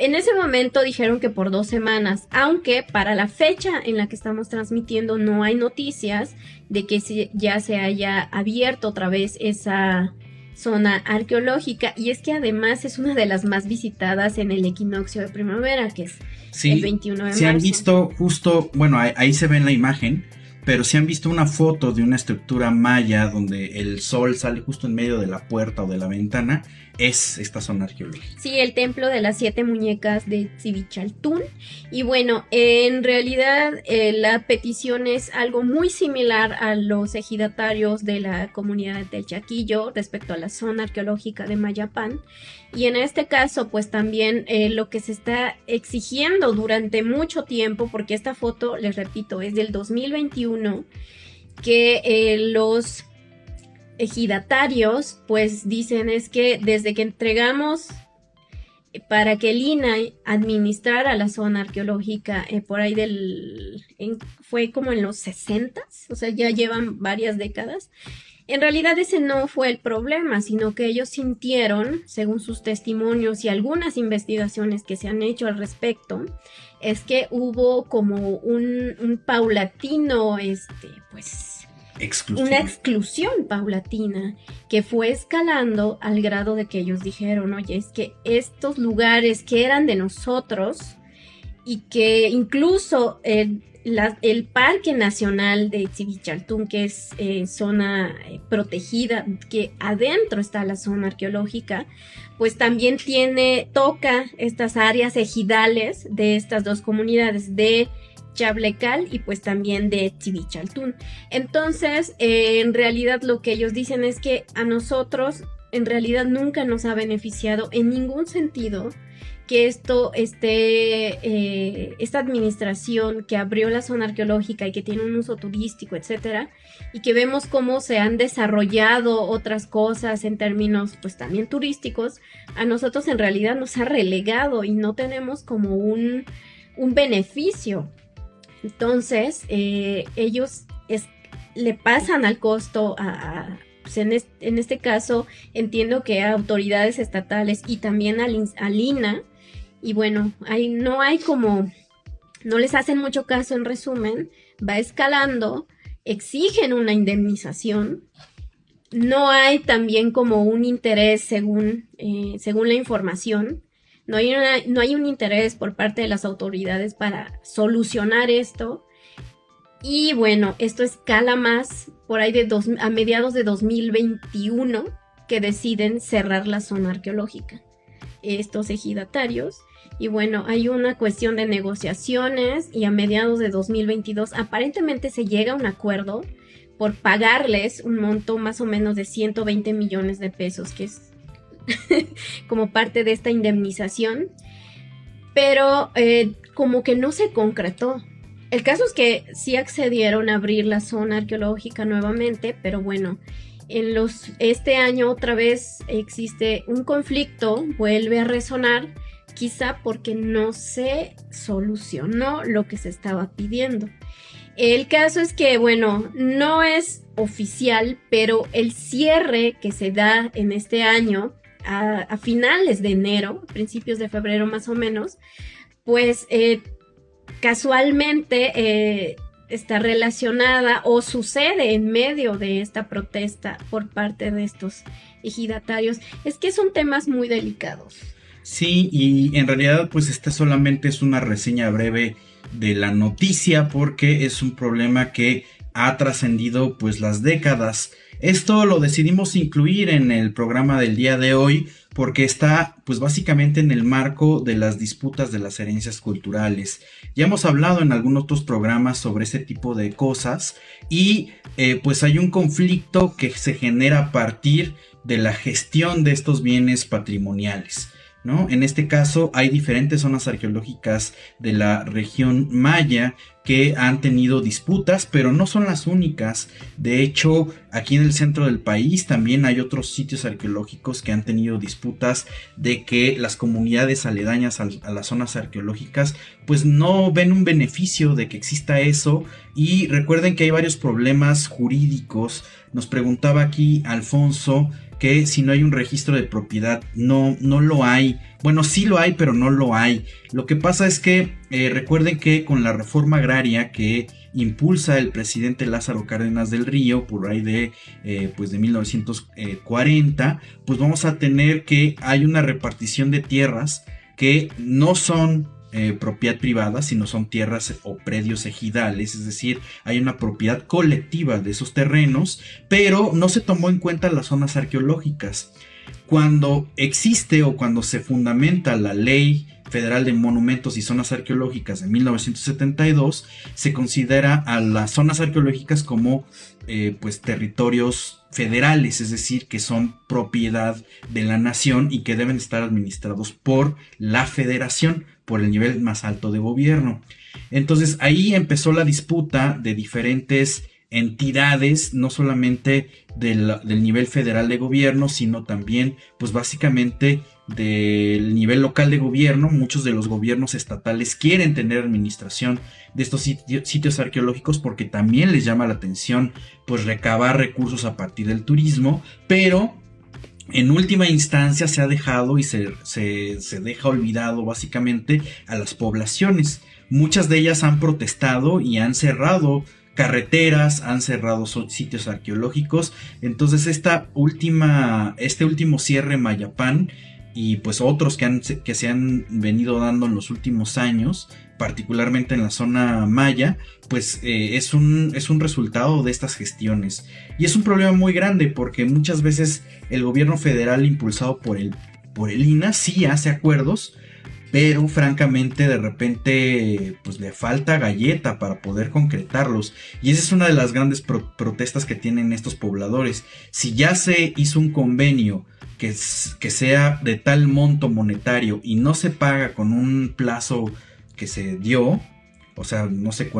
En ese momento dijeron que por dos semanas, aunque para la fecha en la que estamos transmitiendo no hay noticias de que ya se haya abierto otra vez esa, zona arqueológica y es que además es una de las más visitadas en el equinoccio de primavera, que es el 21 de marzo. Se han visto justo, bueno, ahí, se ve en la imagen, pero si han visto una foto de una estructura maya donde el sol sale justo en medio de la puerta o de la ventana, es esta zona arqueológica. Sí, el templo de las siete muñecas de Tzivichaltún. Y bueno, en realidad eh, la petición es algo muy similar a los ejidatarios de la comunidad del Chaquillo respecto a la zona arqueológica de Mayapán. Y en este caso, pues también eh, lo que se está exigiendo durante mucho tiempo, porque esta foto, les repito, es del 2021, que eh, los ejidatarios pues dicen es que desde que entregamos para que el INAI administrara la zona arqueológica eh, por ahí del fue como en los 60, o sea, ya llevan varias décadas. En realidad ese no fue el problema, sino que ellos sintieron, según sus testimonios y algunas investigaciones que se han hecho al respecto, es que hubo como un, un paulatino, este, pues una exclusión paulatina que fue escalando al grado de que ellos dijeron, oye, es que estos lugares que eran de nosotros y que incluso el, Parque Nacional de Tzivichaltún, que es eh, zona eh, protegida, que adentro está la zona arqueológica, pues también tiene, toca estas áreas ejidales de estas dos comunidades, de Chablecal y pues también de Tivichaltún. Entonces, eh, en realidad lo que ellos dicen es que a nosotros en realidad nunca nos ha beneficiado en ningún sentido que esto esté, eh, esta administración que abrió la zona arqueológica y que tiene un uso turístico, etcétera, y que vemos cómo se han desarrollado otras cosas en términos, pues también turísticos, a nosotros en realidad nos ha relegado y no tenemos como un, un beneficio. Entonces, eh, ellos le pasan al costo a, pues, en, este caso entiendo que a autoridades estatales y también al, al INA, y bueno, ahí no hay como, no les hacen mucho caso en resumen, va escalando, exigen una indemnización, no hay también como un interés según, eh, según la información, no hay, no hay un interés por parte de las autoridades para solucionar esto. Y bueno, esto escala más por ahí de dos, a mediados de 2021 que deciden cerrar la zona arqueológica. Estos ejidatarios. Y bueno, hay una cuestión de negociaciones y a mediados de 2022 aparentemente se llega a un acuerdo por pagarles un monto más o menos de 120 millones de pesos, que es como parte de esta indemnización, pero eh, como que no se concretó. El caso es que sí accedieron a abrir la zona arqueológica nuevamente, pero bueno, en los este año otra vez existe un conflicto, vuelve a resonar, quizá porque no se solucionó lo que se estaba pidiendo. El caso es que, bueno, no es oficial, pero el cierre que se da en este año a, finales de enero, principios de febrero más o menos, pues eh, casualmente eh, está relacionada o sucede en medio de esta protesta por parte de estos ejidatarios. Es que son temas muy delicados. Sí, y en realidad pues esta solamente es una reseña breve de la noticia porque es un problema que ha trascendido pues las décadas Esto lo decidimos incluir en el programa del día de hoy porque está pues básicamente en el marco de las disputas de las herencias culturales. Ya hemos hablado en algunos otros programas sobre este tipo de cosas y eh, pues hay un conflicto que se genera a partir de la gestión de estos bienes patrimoniales. ¿No? En este caso hay diferentes zonas arqueológicas de la región maya que han tenido disputas, pero no son las únicas. De hecho, aquí en el centro del país también hay otros sitios arqueológicos que han tenido disputas de que las comunidades aledañas a, las zonas arqueológicas pues no ven un beneficio de que exista eso y recuerden que hay varios problemas jurídicos. Nos preguntaba aquí Alfonso que si no hay un registro de propiedad, no, no lo hay. Bueno, sí lo hay, pero no lo hay. Lo que pasa es que eh, recuerden que con la reforma agraria que impulsa el presidente Lázaro Cárdenas del Río por ahí de, eh, pues de 1940, pues vamos a tener que hay una repartición de tierras que no son eh, propiedad privada, sino son tierras o predios ejidales, es decir, hay una propiedad colectiva de esos terrenos, pero no se tomó en cuenta las zonas arqueológicas. Cuando existe o cuando se fundamenta la ley federal de monumentos y zonas arqueológicas de 1972, se considera a las zonas arqueológicas como eh, pues territorios federales, es decir, que son propiedad de la nación y que deben estar administrados por la federación por el nivel más alto de gobierno. Entonces ahí empezó la disputa de diferentes entidades, no solamente del, nivel federal de gobierno, sino también, pues básicamente del nivel local de gobierno. Muchos de los gobiernos estatales quieren tener administración de estos sitios arqueológicos porque también les llama la atención, pues recabar recursos a partir del turismo, pero en última instancia se ha dejado y se, deja olvidado básicamente a las poblaciones. Muchas de ellas han protestado y han cerrado carreteras, han cerrado sitios arqueológicos. Entonces esta última, este último cierre Mayapán y pues otros que, han, que se han venido dando en los últimos años, particularmente en la zona maya, pues eh, es, un, es un resultado de estas gestiones. Y es un problema muy grande porque muchas veces el gobierno federal impulsado por el, por el INA sí hace acuerdos, pero francamente de repente pues le falta galleta para poder concretarlos y esa es una de las grandes protestas que tienen estos pobladores si ya se hizo un convenio que, sea de tal monto monetario y no se paga con un plazo que se dio, o sea, no sé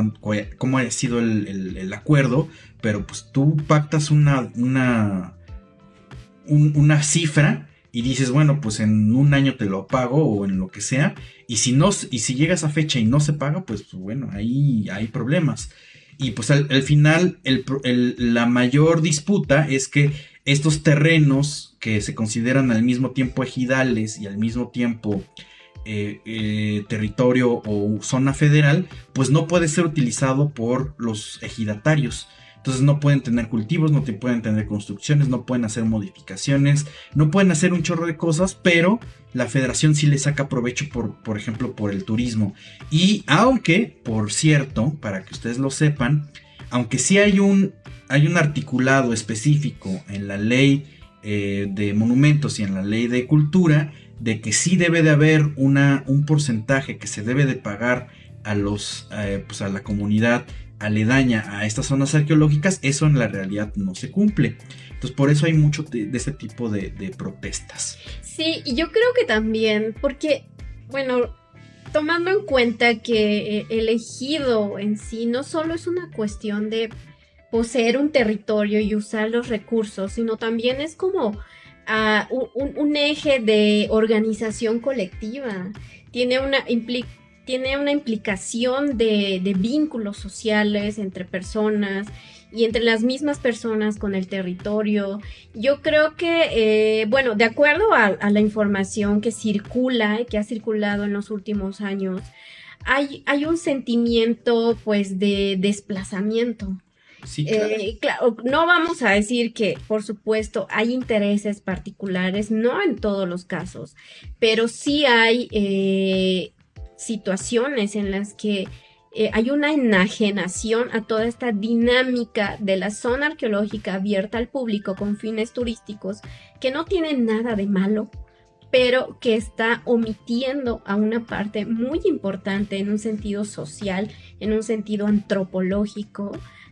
cómo ha sido el, acuerdo, pero pues tú pactas una, una, una cifra y dices, bueno, pues en un año te lo pago o en lo que sea, y si no, y si llega esa fecha y no se paga, pues bueno, ahí hay problemas. Y pues al, final la mayor disputa es que estos terrenos que se consideran al mismo tiempo ejidales y al mismo tiempo eh, eh, territorio o zona federal, pues no puede ser utilizado por los ejidatarios. Entonces no pueden tener cultivos, no te pueden tener construcciones, no pueden hacer modificaciones, no pueden hacer un chorro de cosas, pero la federación sí le saca provecho por, por ejemplo, por el turismo. Y aunque, por cierto, para que ustedes lo sepan, aunque sí hay un, hay un articulado específico en la ley eh, de monumentos y en la ley de cultura, de que sí debe de haber una, un porcentaje que se debe de pagar a los eh, pues a la comunidad aledaña a estas zonas arqueológicas, eso en la realidad no se cumple. Entonces por eso hay mucho de, este tipo de, protestas. Sí, y yo creo que también, porque, bueno, tomando en cuenta que eh, el ejido en sí no solo es una cuestión de poseer un territorio y usar los recursos, sino también es como ah, un, eje de organización colectiva. Tiene una, tiene una implicación de, vínculos sociales entre personas y entre las mismas personas con el territorio. Yo creo que, eh, bueno, de acuerdo a, la información que circula, que ha circulado en los últimos años, hay, hay un sentimiento pues de desplazamiento. Sí, eh, claro. no vamos a decir que, por supuesto, hay intereses particulares, no en todos los casos, pero sí hay eh, situaciones en las que eh, hay una enajenación a toda esta dinámica de la zona arqueológica abierta al público con fines turísticos que no tiene nada de malo, pero que está omitiendo a una parte muy importante en un sentido social, en un sentido antropológico,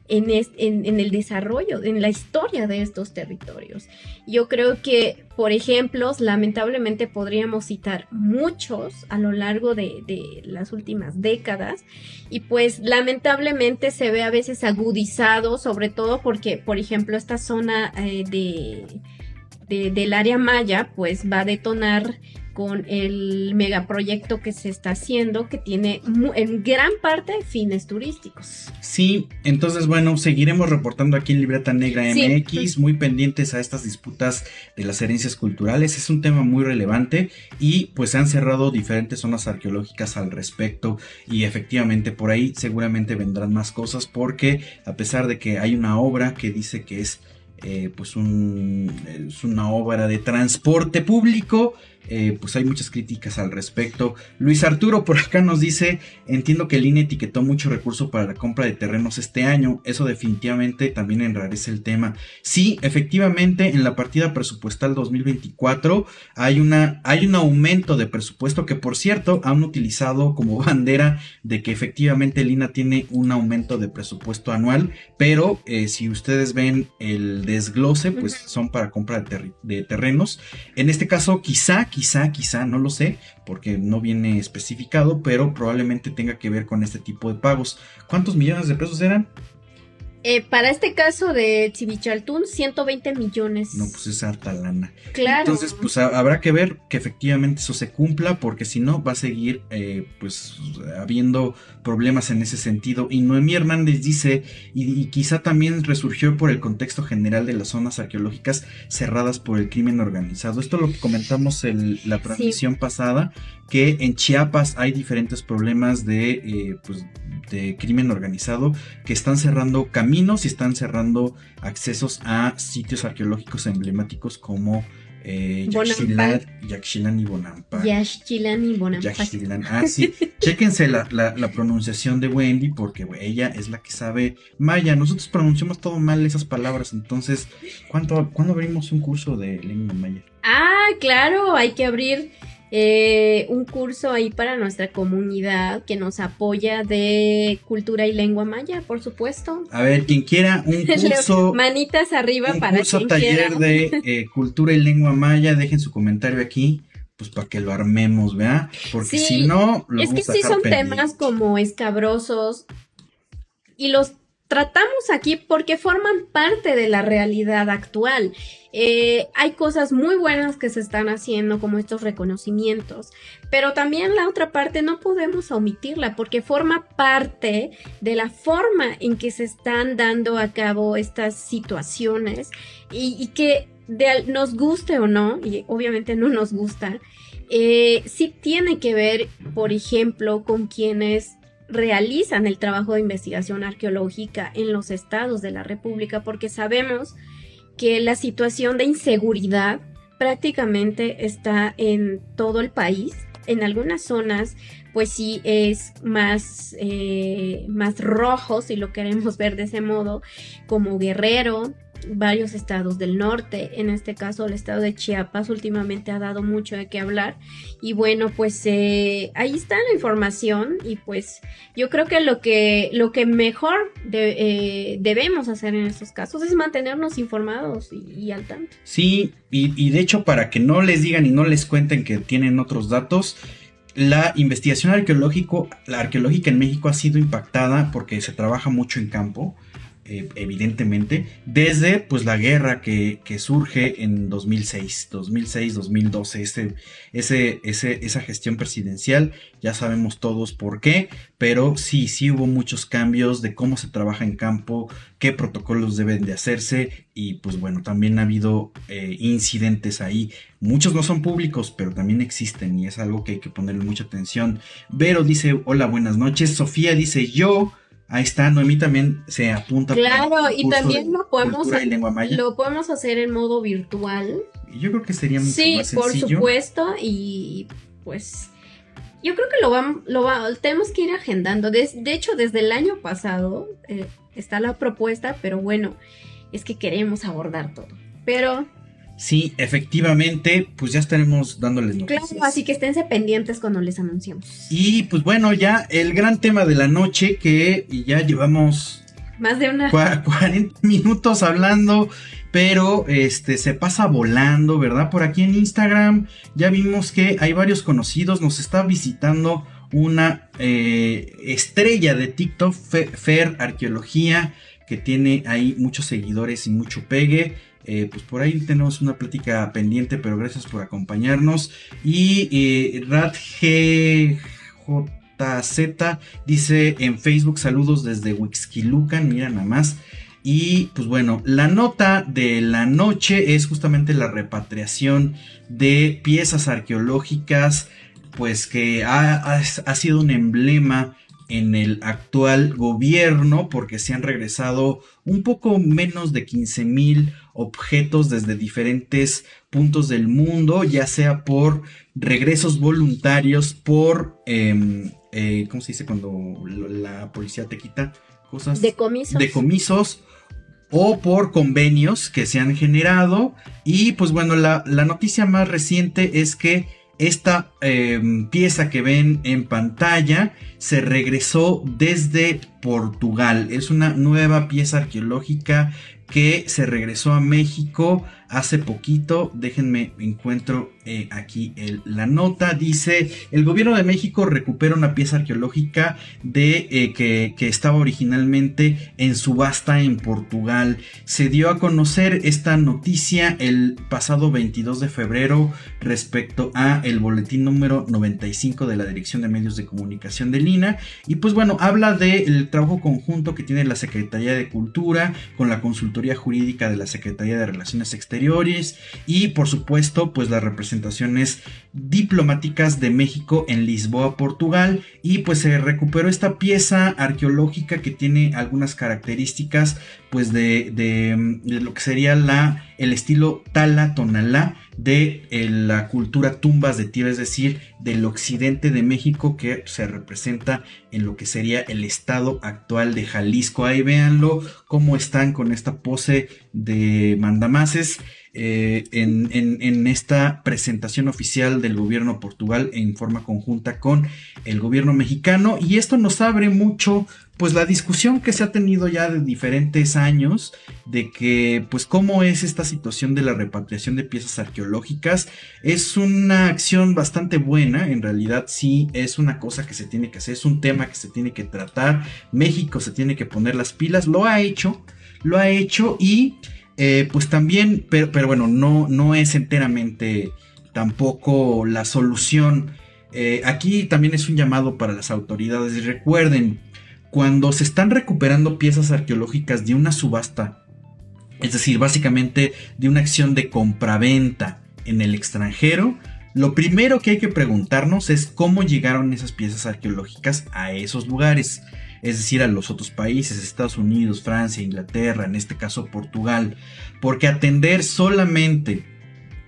en, el desarrollo, en la historia de estos territorios. Yo creo que, por ejemplos, lamentablemente podríamos citar muchos a lo largo de, las últimas décadas y pues lamentablemente se ve a veces agudizado, sobre todo porque, por ejemplo, esta zona eh, de, del área maya pues va a detonar con el megaproyecto que se está haciendo, que tiene en gran parte fines turísticos. Sí, entonces bueno, seguiremos reportando aquí en Libreta Negra MX, muy pendientes a estas disputas de las herencias culturales. Es un tema muy relevante y pues se han cerrado diferentes zonas arqueológicas al respecto y efectivamente por ahí seguramente vendrán más cosas porque a pesar de que hay una obra que dice que es eh, pues un, es una obra de transporte público, eh, pues hay muchas críticas al respecto. Luis Arturo por acá nos dice, entiendo que el INE etiquetó mucho recurso para la compra de terrenos este año, eso definitivamente también enrarece el tema. Sí, efectivamente, en la partida presupuestal 2024 hay, una, hay un aumento de presupuesto que por cierto han utilizado como bandera de que efectivamente el INA tiene un aumento de presupuesto anual, pero eh, si ustedes ven el desglose, pues son para compra de, de terrenos. En este caso, quizá quizá, quizá, no lo sé, porque no viene especificado, pero probablemente tenga que ver con este tipo de pagos. ¿Cuántos millones de pesos eran? Eh, para este caso de Chivichaltún, 120 millones. No, pues es harta lana. Claro. Entonces, pues habrá que ver que efectivamente eso se cumpla, porque si no, va a seguir, eh, pues, habiendo problemas en ese sentido. Y Noemí Hernández dice, y, quizá también resurgió por el contexto general de las zonas arqueológicas cerradas por el crimen organizado. Esto lo que comentamos en la transmisión pasada, que en Chiapas hay diferentes problemas de, eh, pues, de crimen organizado que están cerrando caminos y están cerrando accesos a sitios arqueológicos emblemáticos como eh, Yaxchilán, y Bonampa. Yaxchilán y Bonampa. Ah, sí. Chéquense la, la, pronunciación de Wendy porque ella es la que sabe maya. Nosotros pronunciamos todo mal esas palabras. Entonces, ¿cuánto, ¿cuándo abrimos un curso de lengua maya? Ah, claro, hay que abrir eh, un curso ahí para nuestra comunidad que nos apoya de cultura y lengua maya, por supuesto. A ver, quien quiera un curso. Manitas arriba un para curso taller de eh, cultura y lengua maya, dejen su comentario aquí. Pues para que lo armemos, ¿verdad? Porque si no, lo es que sí son temas como escabrosos y los tratamos aquí porque forman parte de la realidad actual. Eh, hay cosas muy buenas que se están haciendo como estos reconocimientos, pero también la otra parte no podemos omitirla porque forma parte de la forma en que se están dando a cabo estas situaciones y, que nos guste o no, y obviamente no nos gusta, eh, sí tiene que ver, por ejemplo, con quienes realizan el trabajo de investigación arqueológica en los estados de la República, porque sabemos que la situación de inseguridad prácticamente está en todo el país. En algunas zonas, pues sí es más, eh, más rojo, si lo queremos ver de ese modo, como Guerrero, varios estados del norte, en este caso el estado de Chiapas últimamente ha dado mucho de qué hablar y bueno pues eh, ahí está la información y pues yo creo que lo que lo que mejor eh, debemos hacer en estos casos es mantenernos informados y, al tanto. Sí, y, y de hecho para que no les digan y no les cuenten que tienen otros datos, la investigación arqueológico, la arqueológica en México ha sido impactada porque se trabaja mucho en campo. Eh, evidentemente, desde pues la guerra que, surge en 2006, 2006, 2012, ese, ese, ese, esa gestión presidencial, ya sabemos todos por qué, pero sí, sí hubo muchos cambios de cómo se trabaja en campo, qué protocolos deben de hacerse y pues bueno, también ha habido eh, incidentes ahí, muchos no son públicos, pero también existen y es algo que hay que ponerle mucha atención. Vero dice, hola, buenas noches, Sofía dice, yo Ahí está, Noemí también se apunta. Claro, y también lo podemos, lo podemos hacer en modo virtual. Yo creo que sería mucho sí, más sencillo. Sí, por supuesto, y pues Yo creo que lo vamos, lo va, tenemos que ir agendando. De, de hecho, desde el año pasado eh, está la propuesta, pero bueno, es que queremos abordar todo. Pero Sí, efectivamente, pues ya estaremos dándoles noticias. claro, así que esténse pendientes cuando les anunciamos. Y pues bueno, ya el gran tema de la noche que ya llevamos Más de una. cua- 40 minutos hablando, pero este se pasa volando, ¿verdad? Por aquí en Instagram ya vimos que hay varios conocidos, nos está visitando una eh, estrella de TikTok, Fe- Fer Arqueología, que tiene ahí muchos seguidores y mucho pegue. Eh, pues por ahí tenemos una plática pendiente, pero gracias por acompañarnos. Y eh, Rad GJZ dice en Facebook saludos desde Wixquilucan, mira nada más. Y pues bueno, la nota de la noche es justamente la repatriación de piezas arqueológicas, pues que ha, ha- ha sido un emblema en el actual gobierno porque se han regresado un poco menos de 15 mil objetos desde diferentes puntos del mundo, ya sea por regresos voluntarios, por, em, eh, ¿cómo se dice cuando la policía te quita cosas? Decomisos. decomisos o por convenios que se han generado. Y pues bueno, la, la noticia más reciente es que esta eh, pieza que ven en pantalla se regresó desde Portugal. Es una nueva pieza arqueológica que se regresó a México hace poquito. Déjenme encuentro eh, aquí la nota. Dice, el gobierno de México recupera una pieza arqueológica de, eh, que, estaba originalmente en subasta en Portugal. Se dio a conocer esta noticia el pasado 22 de febrero respecto a el boletín número 95 de la Dirección de Medios de Comunicación de Lina. Y pues bueno, habla del trabajo conjunto que tiene la Secretaría de Cultura con la Consultoría Jurídica de la Secretaría de Relaciones Exteriores y por supuesto pues las representaciones diplomáticas de México en Lisboa, Portugal. Y pues se recuperó esta pieza arqueológica que tiene algunas características pues de, de- lo que sería la, el estilo Tala Tonalá de eh, la cultura tumbas de tierra, es decir, del occidente de México que se representa en lo que sería el estado actual de Jalisco. Ahí véanlo cómo están con esta pose de mandamases eh, en, en- en esta presentación oficial del gobierno Portugal en forma conjunta con el gobierno mexicano y esto nos abre mucho pues la discusión que se ha tenido ya de diferentes años de que pues cómo es esta situación de la repatriación de piezas arqueológicas es una acción bastante buena en realidad sí es una cosa que se tiene que hacer es un tema que se tiene que tratar México se tiene que poner las pilas lo ha hecho lo ha hecho y eh, pues también, pero, pero bueno, no, no es enteramente tampoco la solución. Eh, aquí también es un llamado para las autoridades. Recuerden, cuando se están recuperando piezas arqueológicas de una subasta, es decir, básicamente de una acción de compraventa en el extranjero, lo primero que hay que preguntarnos es cómo llegaron esas piezas arqueológicas a esos lugares es decir, a los otros países, Estados Unidos, Francia, Inglaterra, en este caso Portugal, porque atender solamente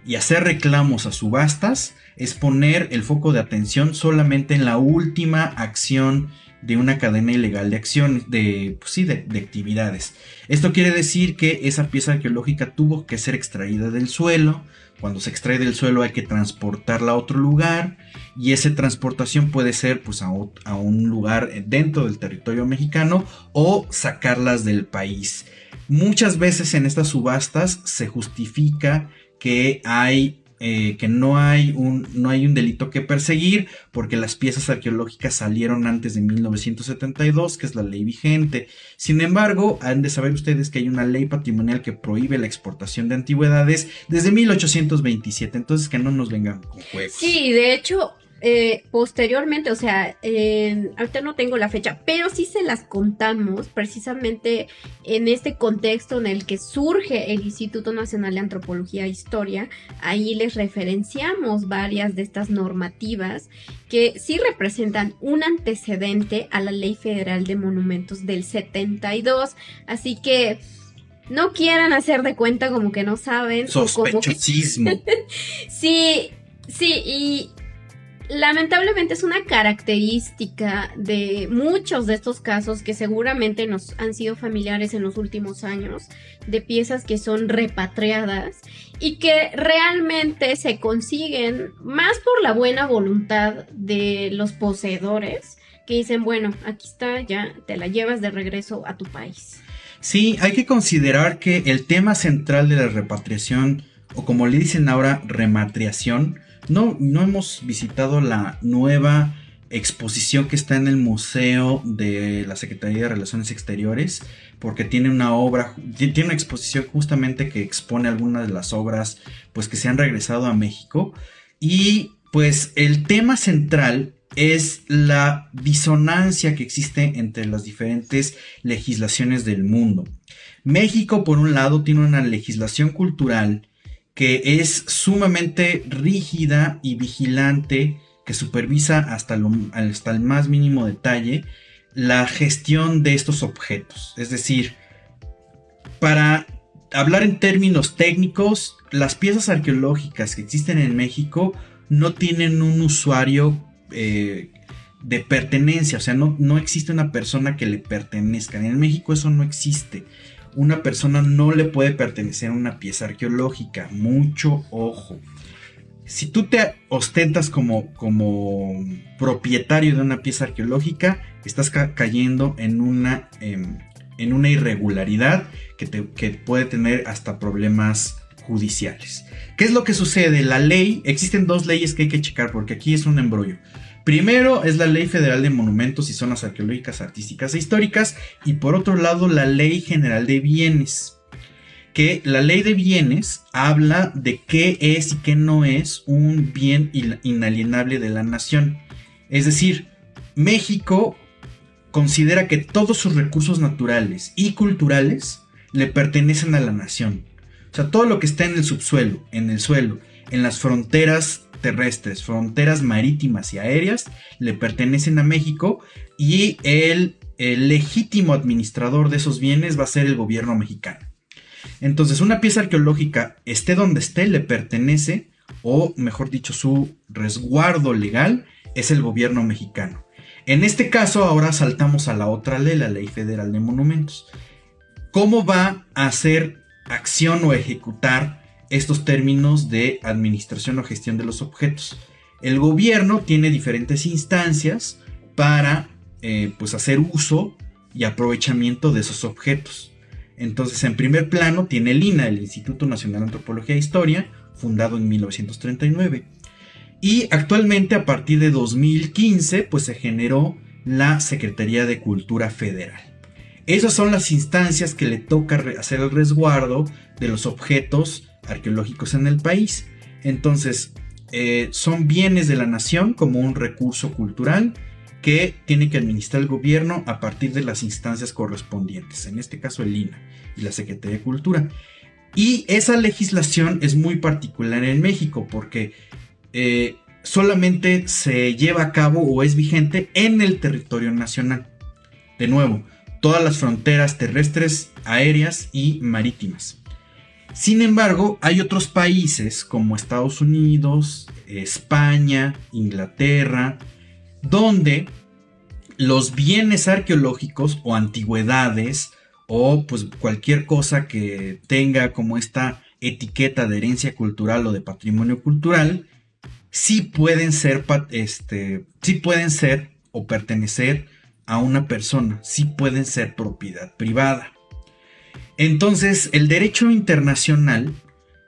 y hacer reclamos a subastas es poner el foco de atención solamente en la última acción de una cadena ilegal de acciones, de, pues sí, de, de actividades. Esto quiere decir que esa pieza arqueológica tuvo que ser extraída del suelo, cuando se extrae del suelo hay que transportarla a otro lugar y esa transportación puede ser pues a un lugar dentro del territorio mexicano o sacarlas del país. Muchas veces en estas subastas se justifica que hay eh, que no hay, un, no hay un delito que perseguir porque las piezas arqueológicas salieron antes de 1972, que es la ley vigente. Sin embargo, han de saber ustedes que hay una ley patrimonial que prohíbe la exportación de antigüedades desde 1827, entonces que no nos vengan con juegos. Sí, de hecho, eh, posteriormente, o sea, ahorita no tengo la fecha, pero sí se las contamos precisamente en este contexto en el que surge el Instituto Nacional de Antropología e Historia. Ahí les referenciamos varias de estas normativas que sí representan un antecedente a la Ley Federal de Monumentos del 72. Así que no quieran hacer de cuenta como que no saben. o como que- Sospechosismo. Sí, sí, y, lamentablemente es una característica de muchos de estos casos que seguramente nos han sido familiares en los últimos años, de piezas que son repatriadas y que realmente se consiguen más por la buena voluntad de los poseedores que dicen, bueno, aquí está, ya te la llevas de regreso a tu país. Sí, hay que considerar que el tema central de la repatriación, o como le dicen ahora, rematriación, no, no hemos visitado la nueva exposición que está en el Museo de la Secretaría de Relaciones Exteriores, porque tiene una obra, tiene una exposición justamente que expone algunas de las obras pues que se han regresado a México y pues el tema central es la disonancia que existe entre las diferentes legislaciones del mundo. México, por un lado, tiene una legislación cultural que es sumamente rígida y vigilante, que supervisa hasta, hasta el más mínimo detalle la gestión de estos objetos. Es decir, para hablar en términos técnicos, las piezas arqueológicas que existen en México no tienen un usuario eh, de pertenencia, o sea, no, no existe una persona que le pertenezca. En México eso no existe. Una persona no le puede pertenecer a una pieza arqueológica. Mucho ojo. Si tú te ostentas como, como propietario de una pieza arqueológica, estás cayendo en una, em, en una irregularidad que, que puede tener hasta problemas judiciales. ¿Qué es lo que sucede? La ley, existen dos leyes que hay que checar porque aquí es un embrollo. Primero es la Ley Federal de Monumentos y Zonas Arqueológicas, Artísticas e Históricas y por otro lado la Ley General de Bienes. Que la ley de bienes habla de qué es y qué no es un bien inalienable de la nación. Es decir, México considera que todos sus recursos naturales y culturales le pertenecen a la nación. O sea, todo lo que está en el subsuelo, en el suelo, en las fronteras terrestres, fronteras marítimas y aéreas le pertenecen a México y el, legítimo administrador de esos bienes va a ser el gobierno mexicano. Entonces, una pieza arqueológica, esté donde esté, le pertenece, o mejor dicho, su resguardo legal es el gobierno mexicano. En este caso, ahora saltamos a la otra ley, la Ley Federal de Monumentos. ¿Cómo va a hacer acción o ejecutar estos términos de administración o gestión de los objetos. El gobierno tiene diferentes instancias para eh, pues hacer uso y aprovechamiento de esos objetos. Entonces, en primer plano tiene el INA, el Instituto Nacional de Antropología e Historia, fundado en 1939. Y actualmente, a partir de 2015, pues se generó la Secretaría de Cultura Federal. Esas son las instancias que le toca hacer el resguardo de los objetos arqueológicos en el país. Entonces, eh, son bienes de la nación como un recurso cultural que tiene que administrar el gobierno a partir de las instancias correspondientes, en este caso el INA y la Secretaría de Cultura. Y esa legislación es muy particular en México porque eh, solamente se lleva a cabo o es vigente en el territorio nacional. De nuevo, todas las fronteras terrestres, aéreas y marítimas. Sin embargo, hay otros países como Estados Unidos, España, Inglaterra, donde los bienes arqueológicos o antigüedades o pues cualquier cosa que tenga como esta etiqueta de herencia cultural o de patrimonio cultural, sí pueden ser, este, sí pueden ser o pertenecer a una persona, sí pueden ser propiedad privada. Entonces, el derecho internacional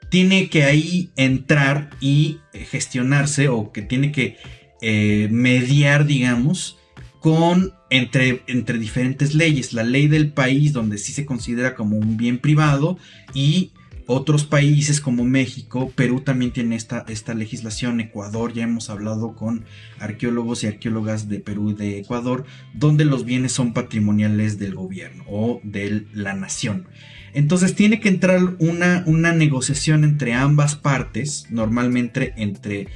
tiene que ahí entrar y gestionarse o que tiene que eh, mediar, digamos, con entre, entre diferentes leyes. La ley del país donde sí se considera como un bien privado y otros países como México, Perú también tiene esta, esta legislación, Ecuador, ya hemos hablado con arqueólogos y arqueólogas de Perú y de Ecuador, donde los bienes son patrimoniales del gobierno o de la nación. Entonces tiene que entrar una, una negociación entre ambas partes, normalmente entre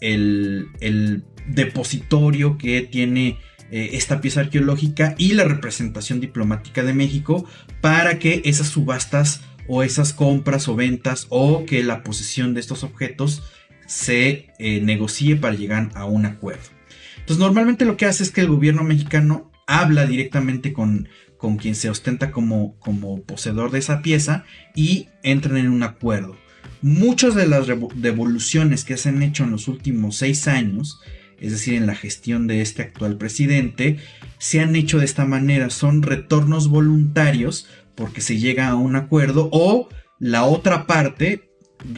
el, el depositorio que tiene eh, esta pieza arqueológica y la representación diplomática de México para que esas subastas o esas compras o ventas o que la posesión de estos objetos se eh, negocie para llegar a un acuerdo. Entonces normalmente lo que hace es que el gobierno mexicano habla directamente con, con quien se ostenta como, como poseedor de esa pieza y entran en un acuerdo. Muchas de las devoluciones que se han hecho en los últimos seis años, es decir, en la gestión de este actual presidente, se han hecho de esta manera. Son retornos voluntarios porque se llega a un acuerdo o la otra parte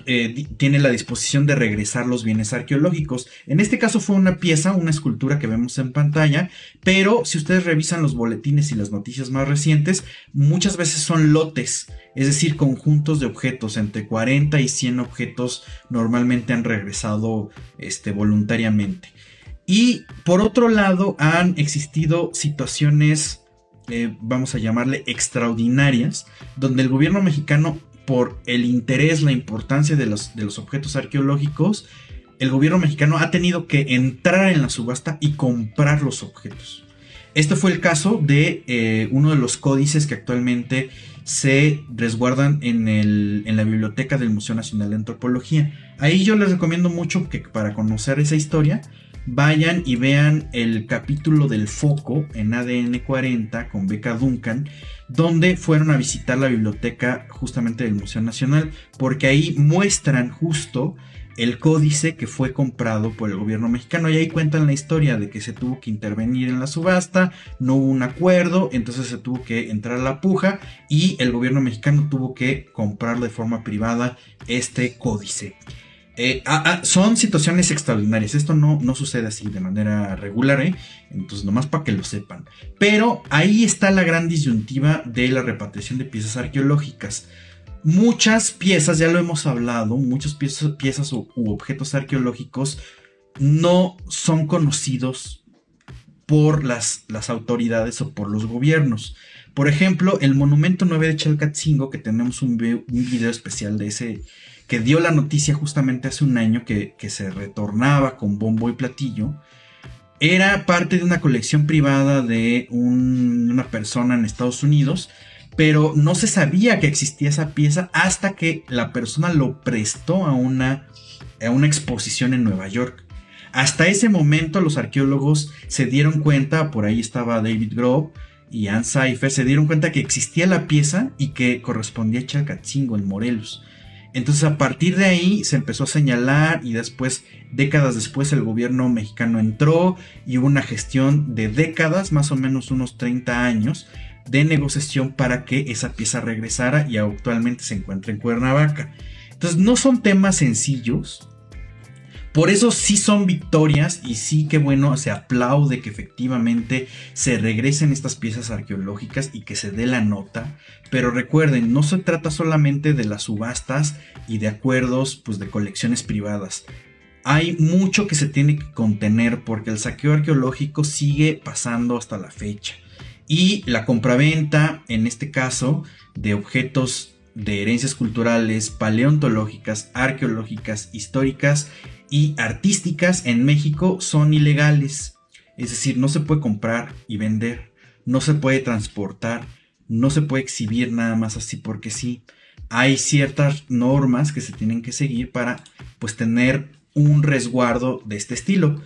eh, tiene la disposición de regresar los bienes arqueológicos. En este caso fue una pieza, una escultura que vemos en pantalla, pero si ustedes revisan los boletines y las noticias más recientes, muchas veces son lotes, es decir, conjuntos de objetos, entre 40 y 100 objetos normalmente han regresado este, voluntariamente. Y por otro lado, han existido situaciones, eh, vamos a llamarle extraordinarias, donde el gobierno mexicano por el interés, la importancia de los, de los objetos arqueológicos, el gobierno mexicano ha tenido que entrar en la subasta y comprar los objetos. Este fue el caso de eh, uno de los códices que actualmente se resguardan en, el, en, la biblioteca del Museo Nacional de Antropología. Ahí yo les recomiendo mucho que para conocer esa historia vayan y vean el capítulo del foco en ADN 40 con Beca Duncan, donde fueron a visitar la biblioteca justamente del Museo Nacional, porque ahí muestran justo el códice que fue comprado por el gobierno mexicano y ahí cuentan la historia de que se tuvo que intervenir en la subasta, no hubo un acuerdo, entonces se tuvo que entrar a la puja y el gobierno mexicano tuvo que comprar de forma privada este códice. Eh, ah, ah, son situaciones extraordinarias. Esto no, no sucede así de manera regular, ¿eh? Entonces, nomás para que lo sepan. Pero ahí está la gran disyuntiva de la repatriación de piezas arqueológicas. Muchas piezas, ya lo hemos hablado, muchas piezas, piezas u, objetos arqueológicos no son conocidos por las, las autoridades o por los gobiernos. Por ejemplo, el monumento 9 de Chalcatzingo, que tenemos un, un video especial de ese, que dio la noticia justamente hace un año que, se retornaba con bombo y platillo, era parte de una colección privada de una persona en Estados Unidos, pero no se sabía que existía esa pieza hasta que la persona lo prestó a una, a una exposición en Nueva York. Hasta ese momento los arqueólogos se dieron cuenta, por ahí estaba David Grove y Ann Cypher, se dieron cuenta que existía la pieza y que correspondía a Chalcatzingo en Morelos. Entonces a partir de ahí se empezó a señalar y después, décadas después, el gobierno mexicano entró y hubo una gestión de décadas, más o menos unos 30 años, de negociación para que esa pieza regresara y actualmente se encuentra en Cuernavaca. Entonces no son temas sencillos, por eso sí son victorias y sí que bueno, se aplaude que efectivamente se regresen estas piezas arqueológicas y que se dé la nota. Pero recuerden, no se trata solamente de las subastas y de acuerdos pues, de colecciones privadas. Hay mucho que se tiene que contener porque el saqueo arqueológico sigue pasando hasta la fecha. Y la compraventa, en este caso, de objetos de herencias culturales, paleontológicas, arqueológicas, históricas, y artísticas en México son ilegales. Es decir, no se puede comprar y vender, no se puede transportar, no se puede exhibir nada más así porque sí. Hay ciertas normas que se tienen que seguir para pues tener un resguardo de este estilo.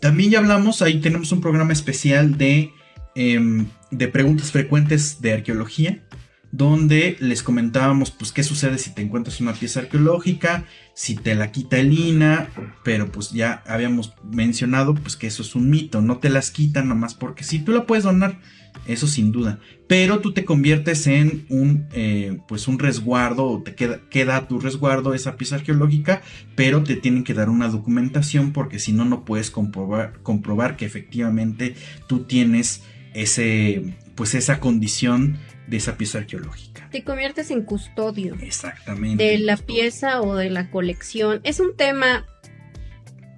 También ya hablamos, ahí tenemos un programa especial de, em, de preguntas frecuentes de arqueología donde les comentábamos pues qué sucede si te encuentras una pieza arqueológica, si te la quita el INA, pero pues ya habíamos mencionado pues que eso es un mito, no te las quitan nomás porque sí, tú la puedes donar, eso sin duda, pero tú te conviertes en un eh, pues un resguardo o te queda, queda tu resguardo esa pieza arqueológica, pero te tienen que dar una documentación porque si no no puedes comprobar, comprobar que efectivamente tú tienes ese pues esa condición de esa pieza arqueológica. Te conviertes en custodio. Exactamente. De la pieza o de la colección. Es un tema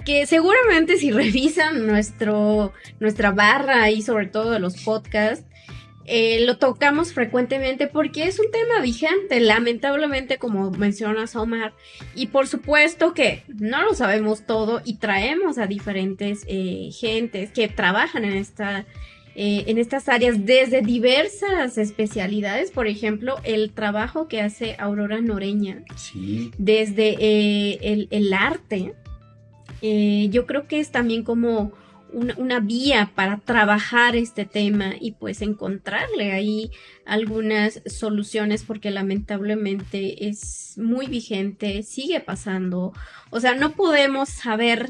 que seguramente si revisan nuestro, nuestra barra y sobre todo de los podcasts, eh, lo tocamos frecuentemente porque es un tema vigente, lamentablemente como mencionas Omar, y por supuesto que no lo sabemos todo y traemos a diferentes eh, gentes que trabajan en esta eh, en estas áreas desde diversas especialidades, por ejemplo, el trabajo que hace Aurora Noreña, Sí. desde eh, el, el arte, eh, yo creo que es también como una, una vía para trabajar este tema y pues encontrarle ahí algunas soluciones porque lamentablemente es muy vigente, sigue pasando. O sea, no podemos saber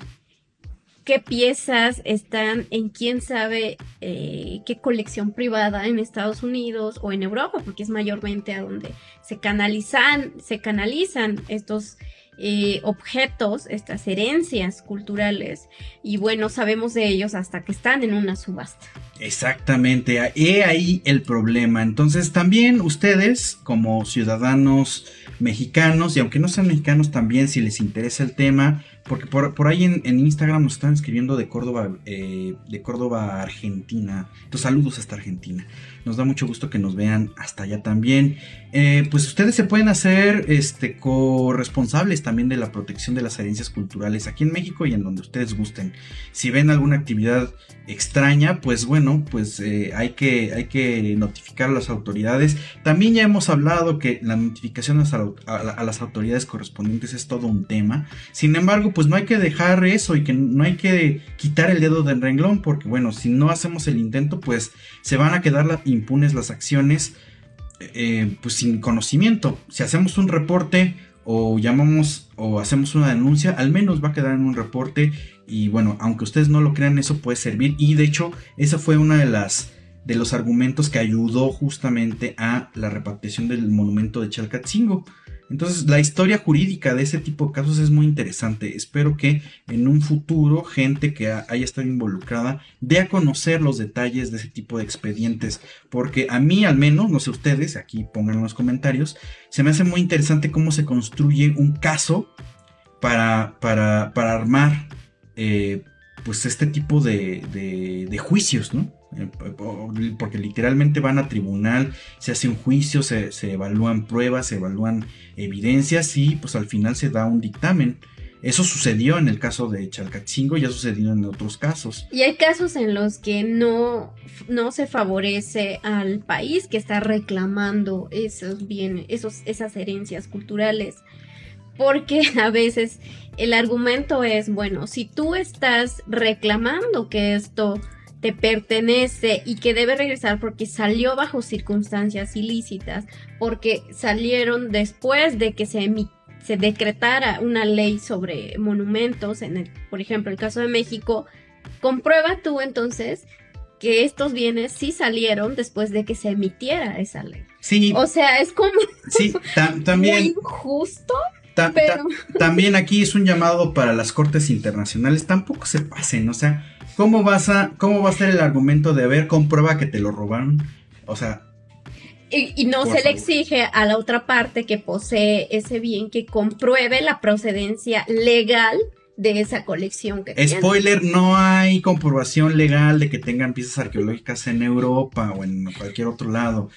qué piezas están en quién sabe eh, qué colección privada en Estados Unidos o en Europa, porque es mayormente a donde se canalizan, se canalizan estos eh, objetos, estas herencias culturales, y bueno, sabemos de ellos hasta que están en una subasta. Exactamente, he ahí el problema. Entonces también ustedes como ciudadanos mexicanos, y aunque no sean mexicanos también si les interesa el tema, porque por, por ahí en, en Instagram nos están escribiendo de Córdoba, eh, de Córdoba, Argentina. Entonces saludos hasta Argentina. Nos da mucho gusto que nos vean hasta allá también. Eh, pues ustedes se pueden hacer este, corresponsables también de la protección de las herencias culturales aquí en México y en donde ustedes gusten. Si ven alguna actividad extraña, pues bueno, pues eh, hay, que, hay que notificar a las autoridades. También ya hemos hablado que la notificación a, las- autoridades correspondientes es todo un tema. Sin embargo, pues no hay que dejar eso y que no hay que quitar el dedo del renglón, porque bueno, si no hacemos el intento, pues se van a quedar la- impunes las acciones eh, pues sin conocimiento. Si hacemos un reporte o llamamos o hacemos una denuncia, al menos va a quedar en un reporte y bueno, aunque ustedes no lo crean, eso puede servir y de hecho, esa fue una de las de los argumentos que ayudó justamente a la repatriación del monumento de Chalcatzingo. Entonces, la historia jurídica de ese tipo de casos es muy interesante. Espero que en un futuro gente que ha- haya estado involucrada dé a conocer los detalles de ese tipo de expedientes porque a mí al menos, no sé ustedes, aquí pongan en los comentarios, se me hace muy interesante cómo se construye un caso para, para, para armar eh, pues este tipo de, de- de juicios, ¿no? Eh, Porque literalmente van a tribunal, se hace un juicio, se, se evalúan pruebas, se evalúan evidencias y pues al final se da un dictamen. Eso sucedió en el caso de Chalcatzingo, ya sucedió en otros casos. Y hay casos en los que no, no se favorece al país que está reclamando esos bienes, esos, esas herencias culturales. Porque a veces el argumento es, bueno, si tú estás reclamando que esto te pertenece y que debe regresar porque salió bajo circunstancias ilícitas, porque salieron después de que se se decretara una ley sobre monumentos, en el, por ejemplo, el caso de México, comprueba tú entonces que estos bienes sí salieron después de que se emitiera esa ley. Sí, O sea, es como sí, ta- también, muy injusto, ta- ta- pero también aquí es un llamado para las cortes internacionales. Tampoco se pasen, o sea, ¿cómo vas a, cómo va a ser el argumento de haber comprueba que te lo robaron? O sea, y, y no se le exige a la otra parte que posee ese bien que compruebe la procedencia legal de esa colección que spoiler, no hay comprobación legal de que tengan piezas arqueológicas en Europa o en cualquier otro lado,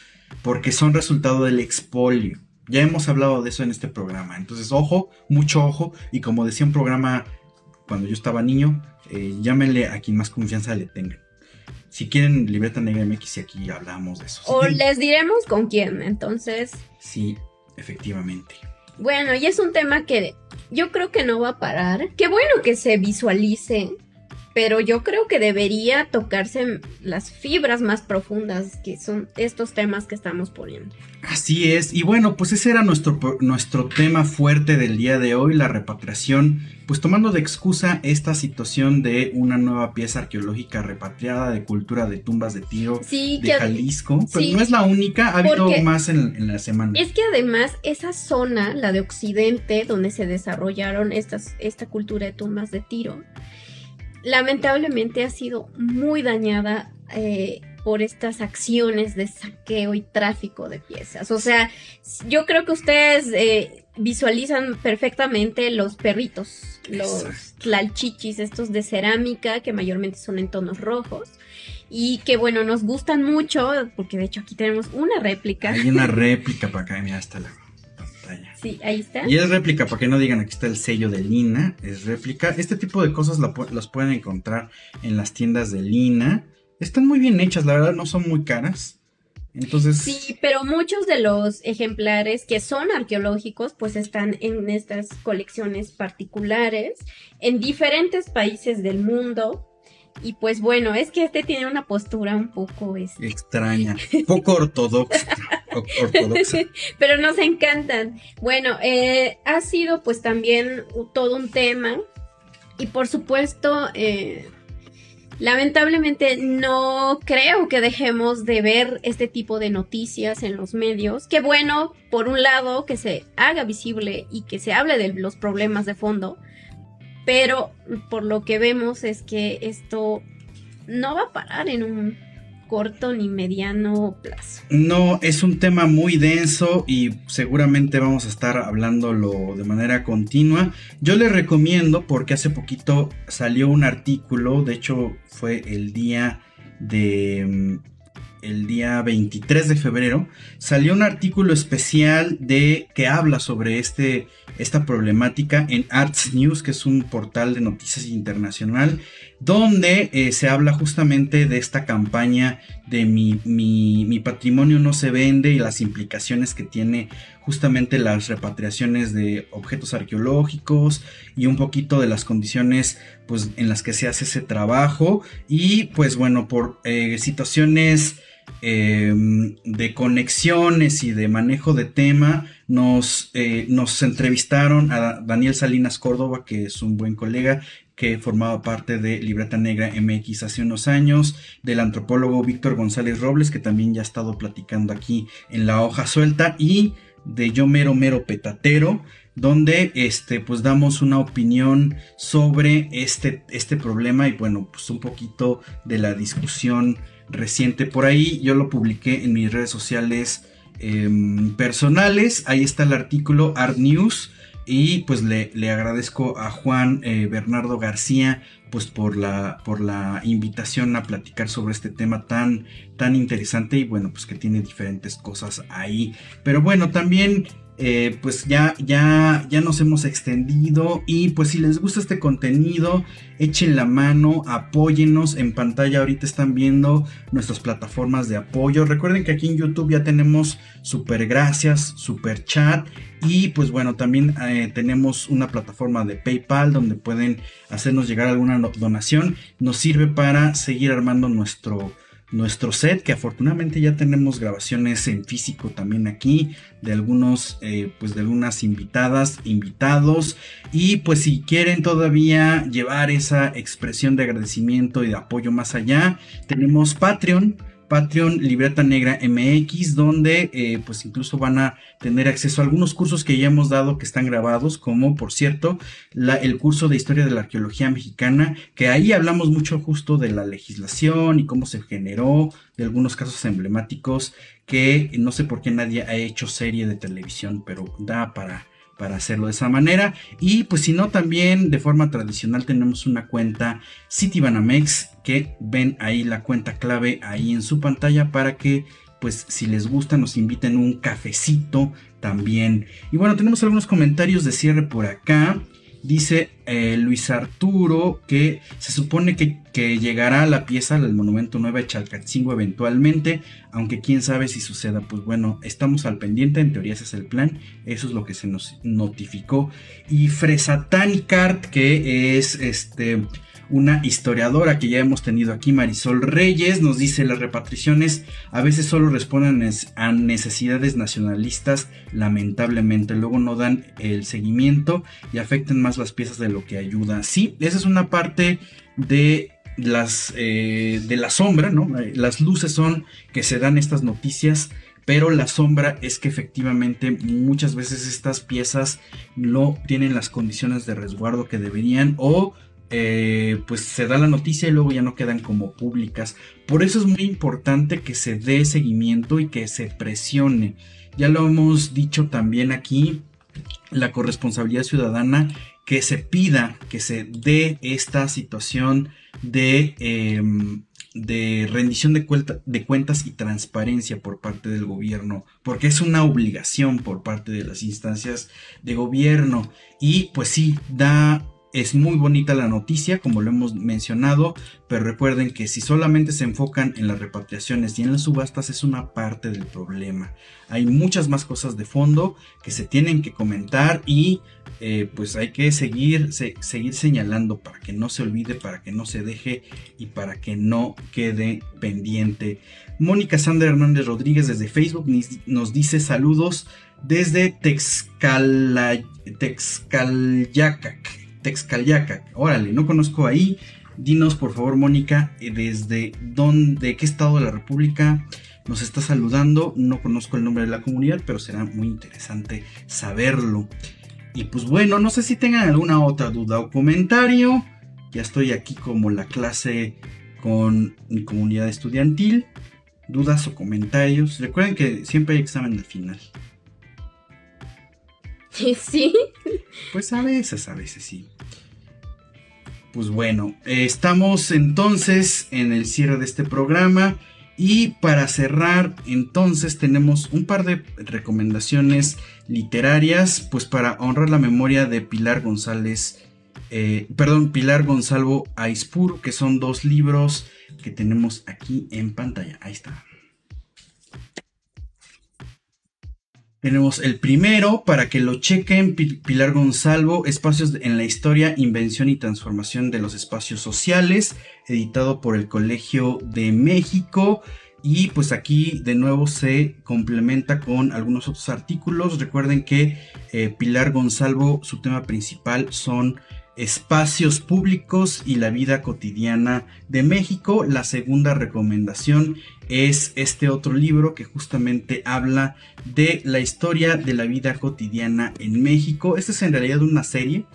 porque son resultado del expolio. Ya hemos hablado de eso en este programa. Entonces, ojo, mucho ojo. Y como decía un programa cuando yo estaba niño, eh, llámenle a quien más confianza le tengan. Si quieren Libreta Negra MX, y aquí hablamos de eso. O les diremos con quién, entonces Sí, efectivamente. Bueno, y es un tema que yo creo que no va a parar. Qué bueno que se visualice, pero yo creo que debería tocarse las fibras más profundas que son estos temas que estamos poniendo. Así es, y bueno, pues ese era nuestro, nuestro tema fuerte del día de hoy, la repatriación, pues tomando de excusa esta situación de una nueva pieza arqueológica repatriada de cultura de tumbas de tiro Sí, de que Jalisco, pero sí. no es la única, ha habido más en, en la semana. es que además esa zona, la de Occidente, donde se desarrollaron estas, esta cultura de tumbas de tiro, lamentablemente ha sido muy dañada eh, por estas acciones de saqueo y tráfico de piezas. O sea, yo creo que ustedes eh, visualizan perfectamente los perritos, los tlalchichis, estos de cerámica, que mayormente son en tonos rojos. Y que bueno, nos gustan mucho, porque de hecho aquí tenemos una réplica. Hay una réplica para acá, mira, está la. Sí, ahí está. Y es réplica, para que no digan aquí está el sello de Lina, es réplica. Este tipo de cosas la las pueden encontrar en las tiendas de Lina. están muy bien hechas, la verdad no son muy caras. Entonces... Sí, pero muchos de los ejemplares que son arqueológicos pues están en estas colecciones particulares en diferentes países del mundo. Y pues bueno, es que este tiene una postura un poco este, extraña, poco ortodoxa. Pero nos encantan. Bueno, eh, ha sido pues también todo un tema. Y por supuesto, eh, Lamentablemente no creo que dejemos de ver este tipo de noticias en los medios. Qué bueno, por un lado, que se haga visible y que se hable de los problemas de fondo, pero por lo que vemos es que esto no va a parar en un corto ni mediano plazo. No, es un tema muy denso y seguramente vamos a estar hablándolo de manera continua. Yo les recomiendo porque hace poquito salió un artículo, de hecho fue el día de mm, el día 23 de febrero, salió un artículo especial de que habla sobre este, esta problemática en Arts News, que es un portal de noticias internacional, donde eh, se habla justamente de esta campaña de mi, mi, patrimonio no se vende y las implicaciones que tiene justamente las repatriaciones de objetos arqueológicos y un poquito de las condiciones pues en las que se hace ese trabajo. Y pues bueno por eh, situaciones Em, de conexiones y de manejo de tema, nos, eh, nos entrevistaron a Daniel Salinas Córdoba, que es un buen colega, que formaba parte de Libreta Negra MX hace unos años, del antropólogo Víctor González Robles, que también ya ha estado platicando aquí en la hoja suelta, y de Yo Mero Mero Petatero, donde este, pues damos una opinión sobre este, este problema y bueno, pues un poquito de la discusión reciente por ahí. Yo lo publiqué en mis redes sociales em, personales. Ahí está el artículo Art News. Y pues le, agradezco a Juan eh, Bernardo García pues por la, por la invitación a platicar sobre este tema tan, tan interesante y bueno pues que tiene diferentes cosas ahí. Pero bueno, también eh, pues ya, ya, ya nos hemos extendido y pues si les gusta este contenido, echen la mano, apóyennos. En pantalla ahorita están viendo nuestras plataformas de apoyo. Recuerden que aquí en YouTube ya tenemos super gracias, super chat y pues bueno, también eh, tenemos una plataforma de PayPal donde pueden hacernos llegar alguna donación. Nos sirve para seguir armando nuestro nuestro set, que afortunadamente ya tenemos grabaciones en físico también aquí, de algunos, eh, pues de algunas invitadas, invitados, y pues si quieren todavía llevar esa expresión de agradecimiento y de apoyo más allá, tenemos Patreon, Patreon Libreta Negra MX, donde eh, pues incluso van a tener acceso a algunos cursos que ya hemos dado que están grabados, como por cierto el curso de Historia de la Arqueología Mexicana, que ahí hablamos mucho justo de la legislación y cómo se generó, de algunos casos emblemáticos que no sé por qué nadie ha hecho serie de televisión, pero da para para hacerlo de esa manera. Y pues si no, también de forma tradicional tenemos una cuenta Citibanamex que ven ahí la cuenta clave ahí en su pantalla para que pues si les gusta nos inviten un cafecito también. Y bueno, tenemos algunos comentarios de cierre por acá. Dice eh, Luis Arturo que se supone que, llegará la pieza del Monumento 9 de Chalcatzingo eventualmente, aunque quién sabe si suceda. Pues bueno, estamos al pendiente, en teoría ese es el plan, eso es lo que se nos notificó. Y Fresatani Cart, que es este una historiadora que ya hemos tenido aquí, Marisol Reyes, nos dice las repatriaciones a veces solo responden a necesidades nacionalistas, lamentablemente, luego no dan el seguimiento y afectan más las piezas de lo que ayuda. Sí, esa es una parte de las eh, de la sombra, ¿no? Eh, las luces son que se dan estas noticias pero la sombra es que efectivamente muchas veces estas piezas no tienen las condiciones de resguardo que deberían o eh, pues se da la noticia y luego ya no quedan como públicas. Por eso es muy importante que se dé seguimiento y que se presione. Ya lo hemos dicho también aquí, la corresponsabilidad ciudadana, que se pida, que se dé esta situación de, em, de rendición de, de cuentas y transparencia por parte del gobierno, porque es una obligación por parte de las instancias de gobierno. Y pues sí, da Es muy bonita la noticia, como lo hemos mencionado, pero recuerden que si solamente se enfocan en las repatriaciones y en las subastas es una parte del problema. Hay muchas más cosas de fondo que se tienen que comentar y eh, pues hay que seguir, seguir señalando para que no se olvide, para que no se deje y para que no quede pendiente. Mónica Sandra Hernández Rodríguez desde Facebook nos dice saludos desde Texcalayacac. Texcalyacac. Órale, no conozco ahí. Dinos por favor, Mónica, eh, desde dónde, qué estado de la República nos está saludando. No conozco el nombre de la comunidad, pero será muy interesante saberlo. Y pues bueno, no sé si tengan alguna otra duda o comentario. Ya estoy aquí como la clase con mi comunidad estudiantil. Dudas o comentarios. Recuerden que siempre hay examen al final. Sí. Pues a veces, a veces sí. Pues bueno, estamos entonces en el cierre de este programa. Y para cerrar, entonces tenemos un par de recomendaciones literarias, pues para honrar la memoria de Pilar González, eh, perdón, Pilar Gonzalo Aispur, que son dos libros que tenemos aquí en pantalla. Ahí está. Tenemos el primero para que lo chequen, Pilar Gonzalo, Espacios en la Historia, Invención y Transformación de los Espacios Sociales, editado por el Colegio de México. Y pues aquí de nuevo se complementa con algunos otros artículos. Recuerden que eh, Pilar Gonzalo, su tema principal son espacios públicos y la vida cotidiana de México. La segunda recomendación es este otro libro que justamente habla de la historia de la vida cotidiana en México. Este es en realidad una serie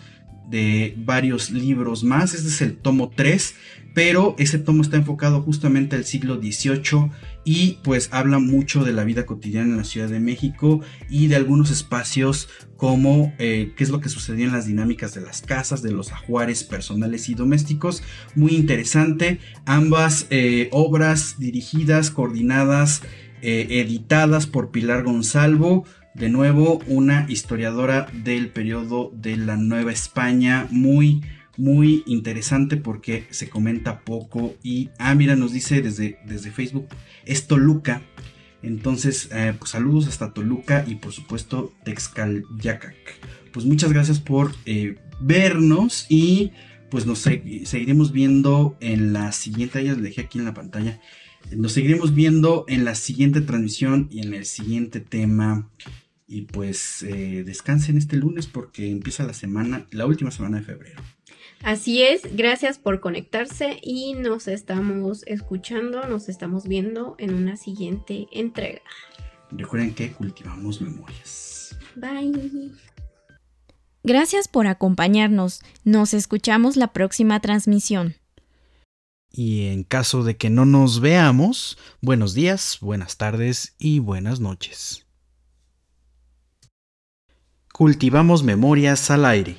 de varios libros más. Este es el tomo 3, pero ese tomo está enfocado justamente al siglo XVIII y pues habla mucho de la vida cotidiana en la Ciudad de México y de algunos espacios como eh, qué es lo que sucedió en las dinámicas de las casas, de los ajuares personales y domésticos. Muy interesante. Ambas eh, obras dirigidas, coordinadas, eh, editadas por Pilar Gonzalvo. De nuevo, una historiadora del periodo de la Nueva España, muy, muy interesante porque se comenta poco. Y, ah, mira, nos dice desde, desde Facebook, es Toluca. Entonces, eh, pues saludos hasta Toluca y por supuesto Texcalyacac. Pues muchas gracias por eh, vernos y pues nos seguiremos viendo en la siguiente, ya les dejé aquí en la pantalla. Nos seguiremos viendo en la siguiente transmisión y en el siguiente tema. Y pues eh, descansen este lunes porque empieza la semana, la última semana de febrero. Así es, gracias por conectarse y nos estamos escuchando, nos estamos viendo en una siguiente entrega. Recuerden que cultivamos memorias. Bye. Gracias por acompañarnos. Nos escuchamos la próxima transmisión. Y en caso de que no nos veamos, buenos días, buenas tardes y buenas noches. Cultivamos memorias al aire.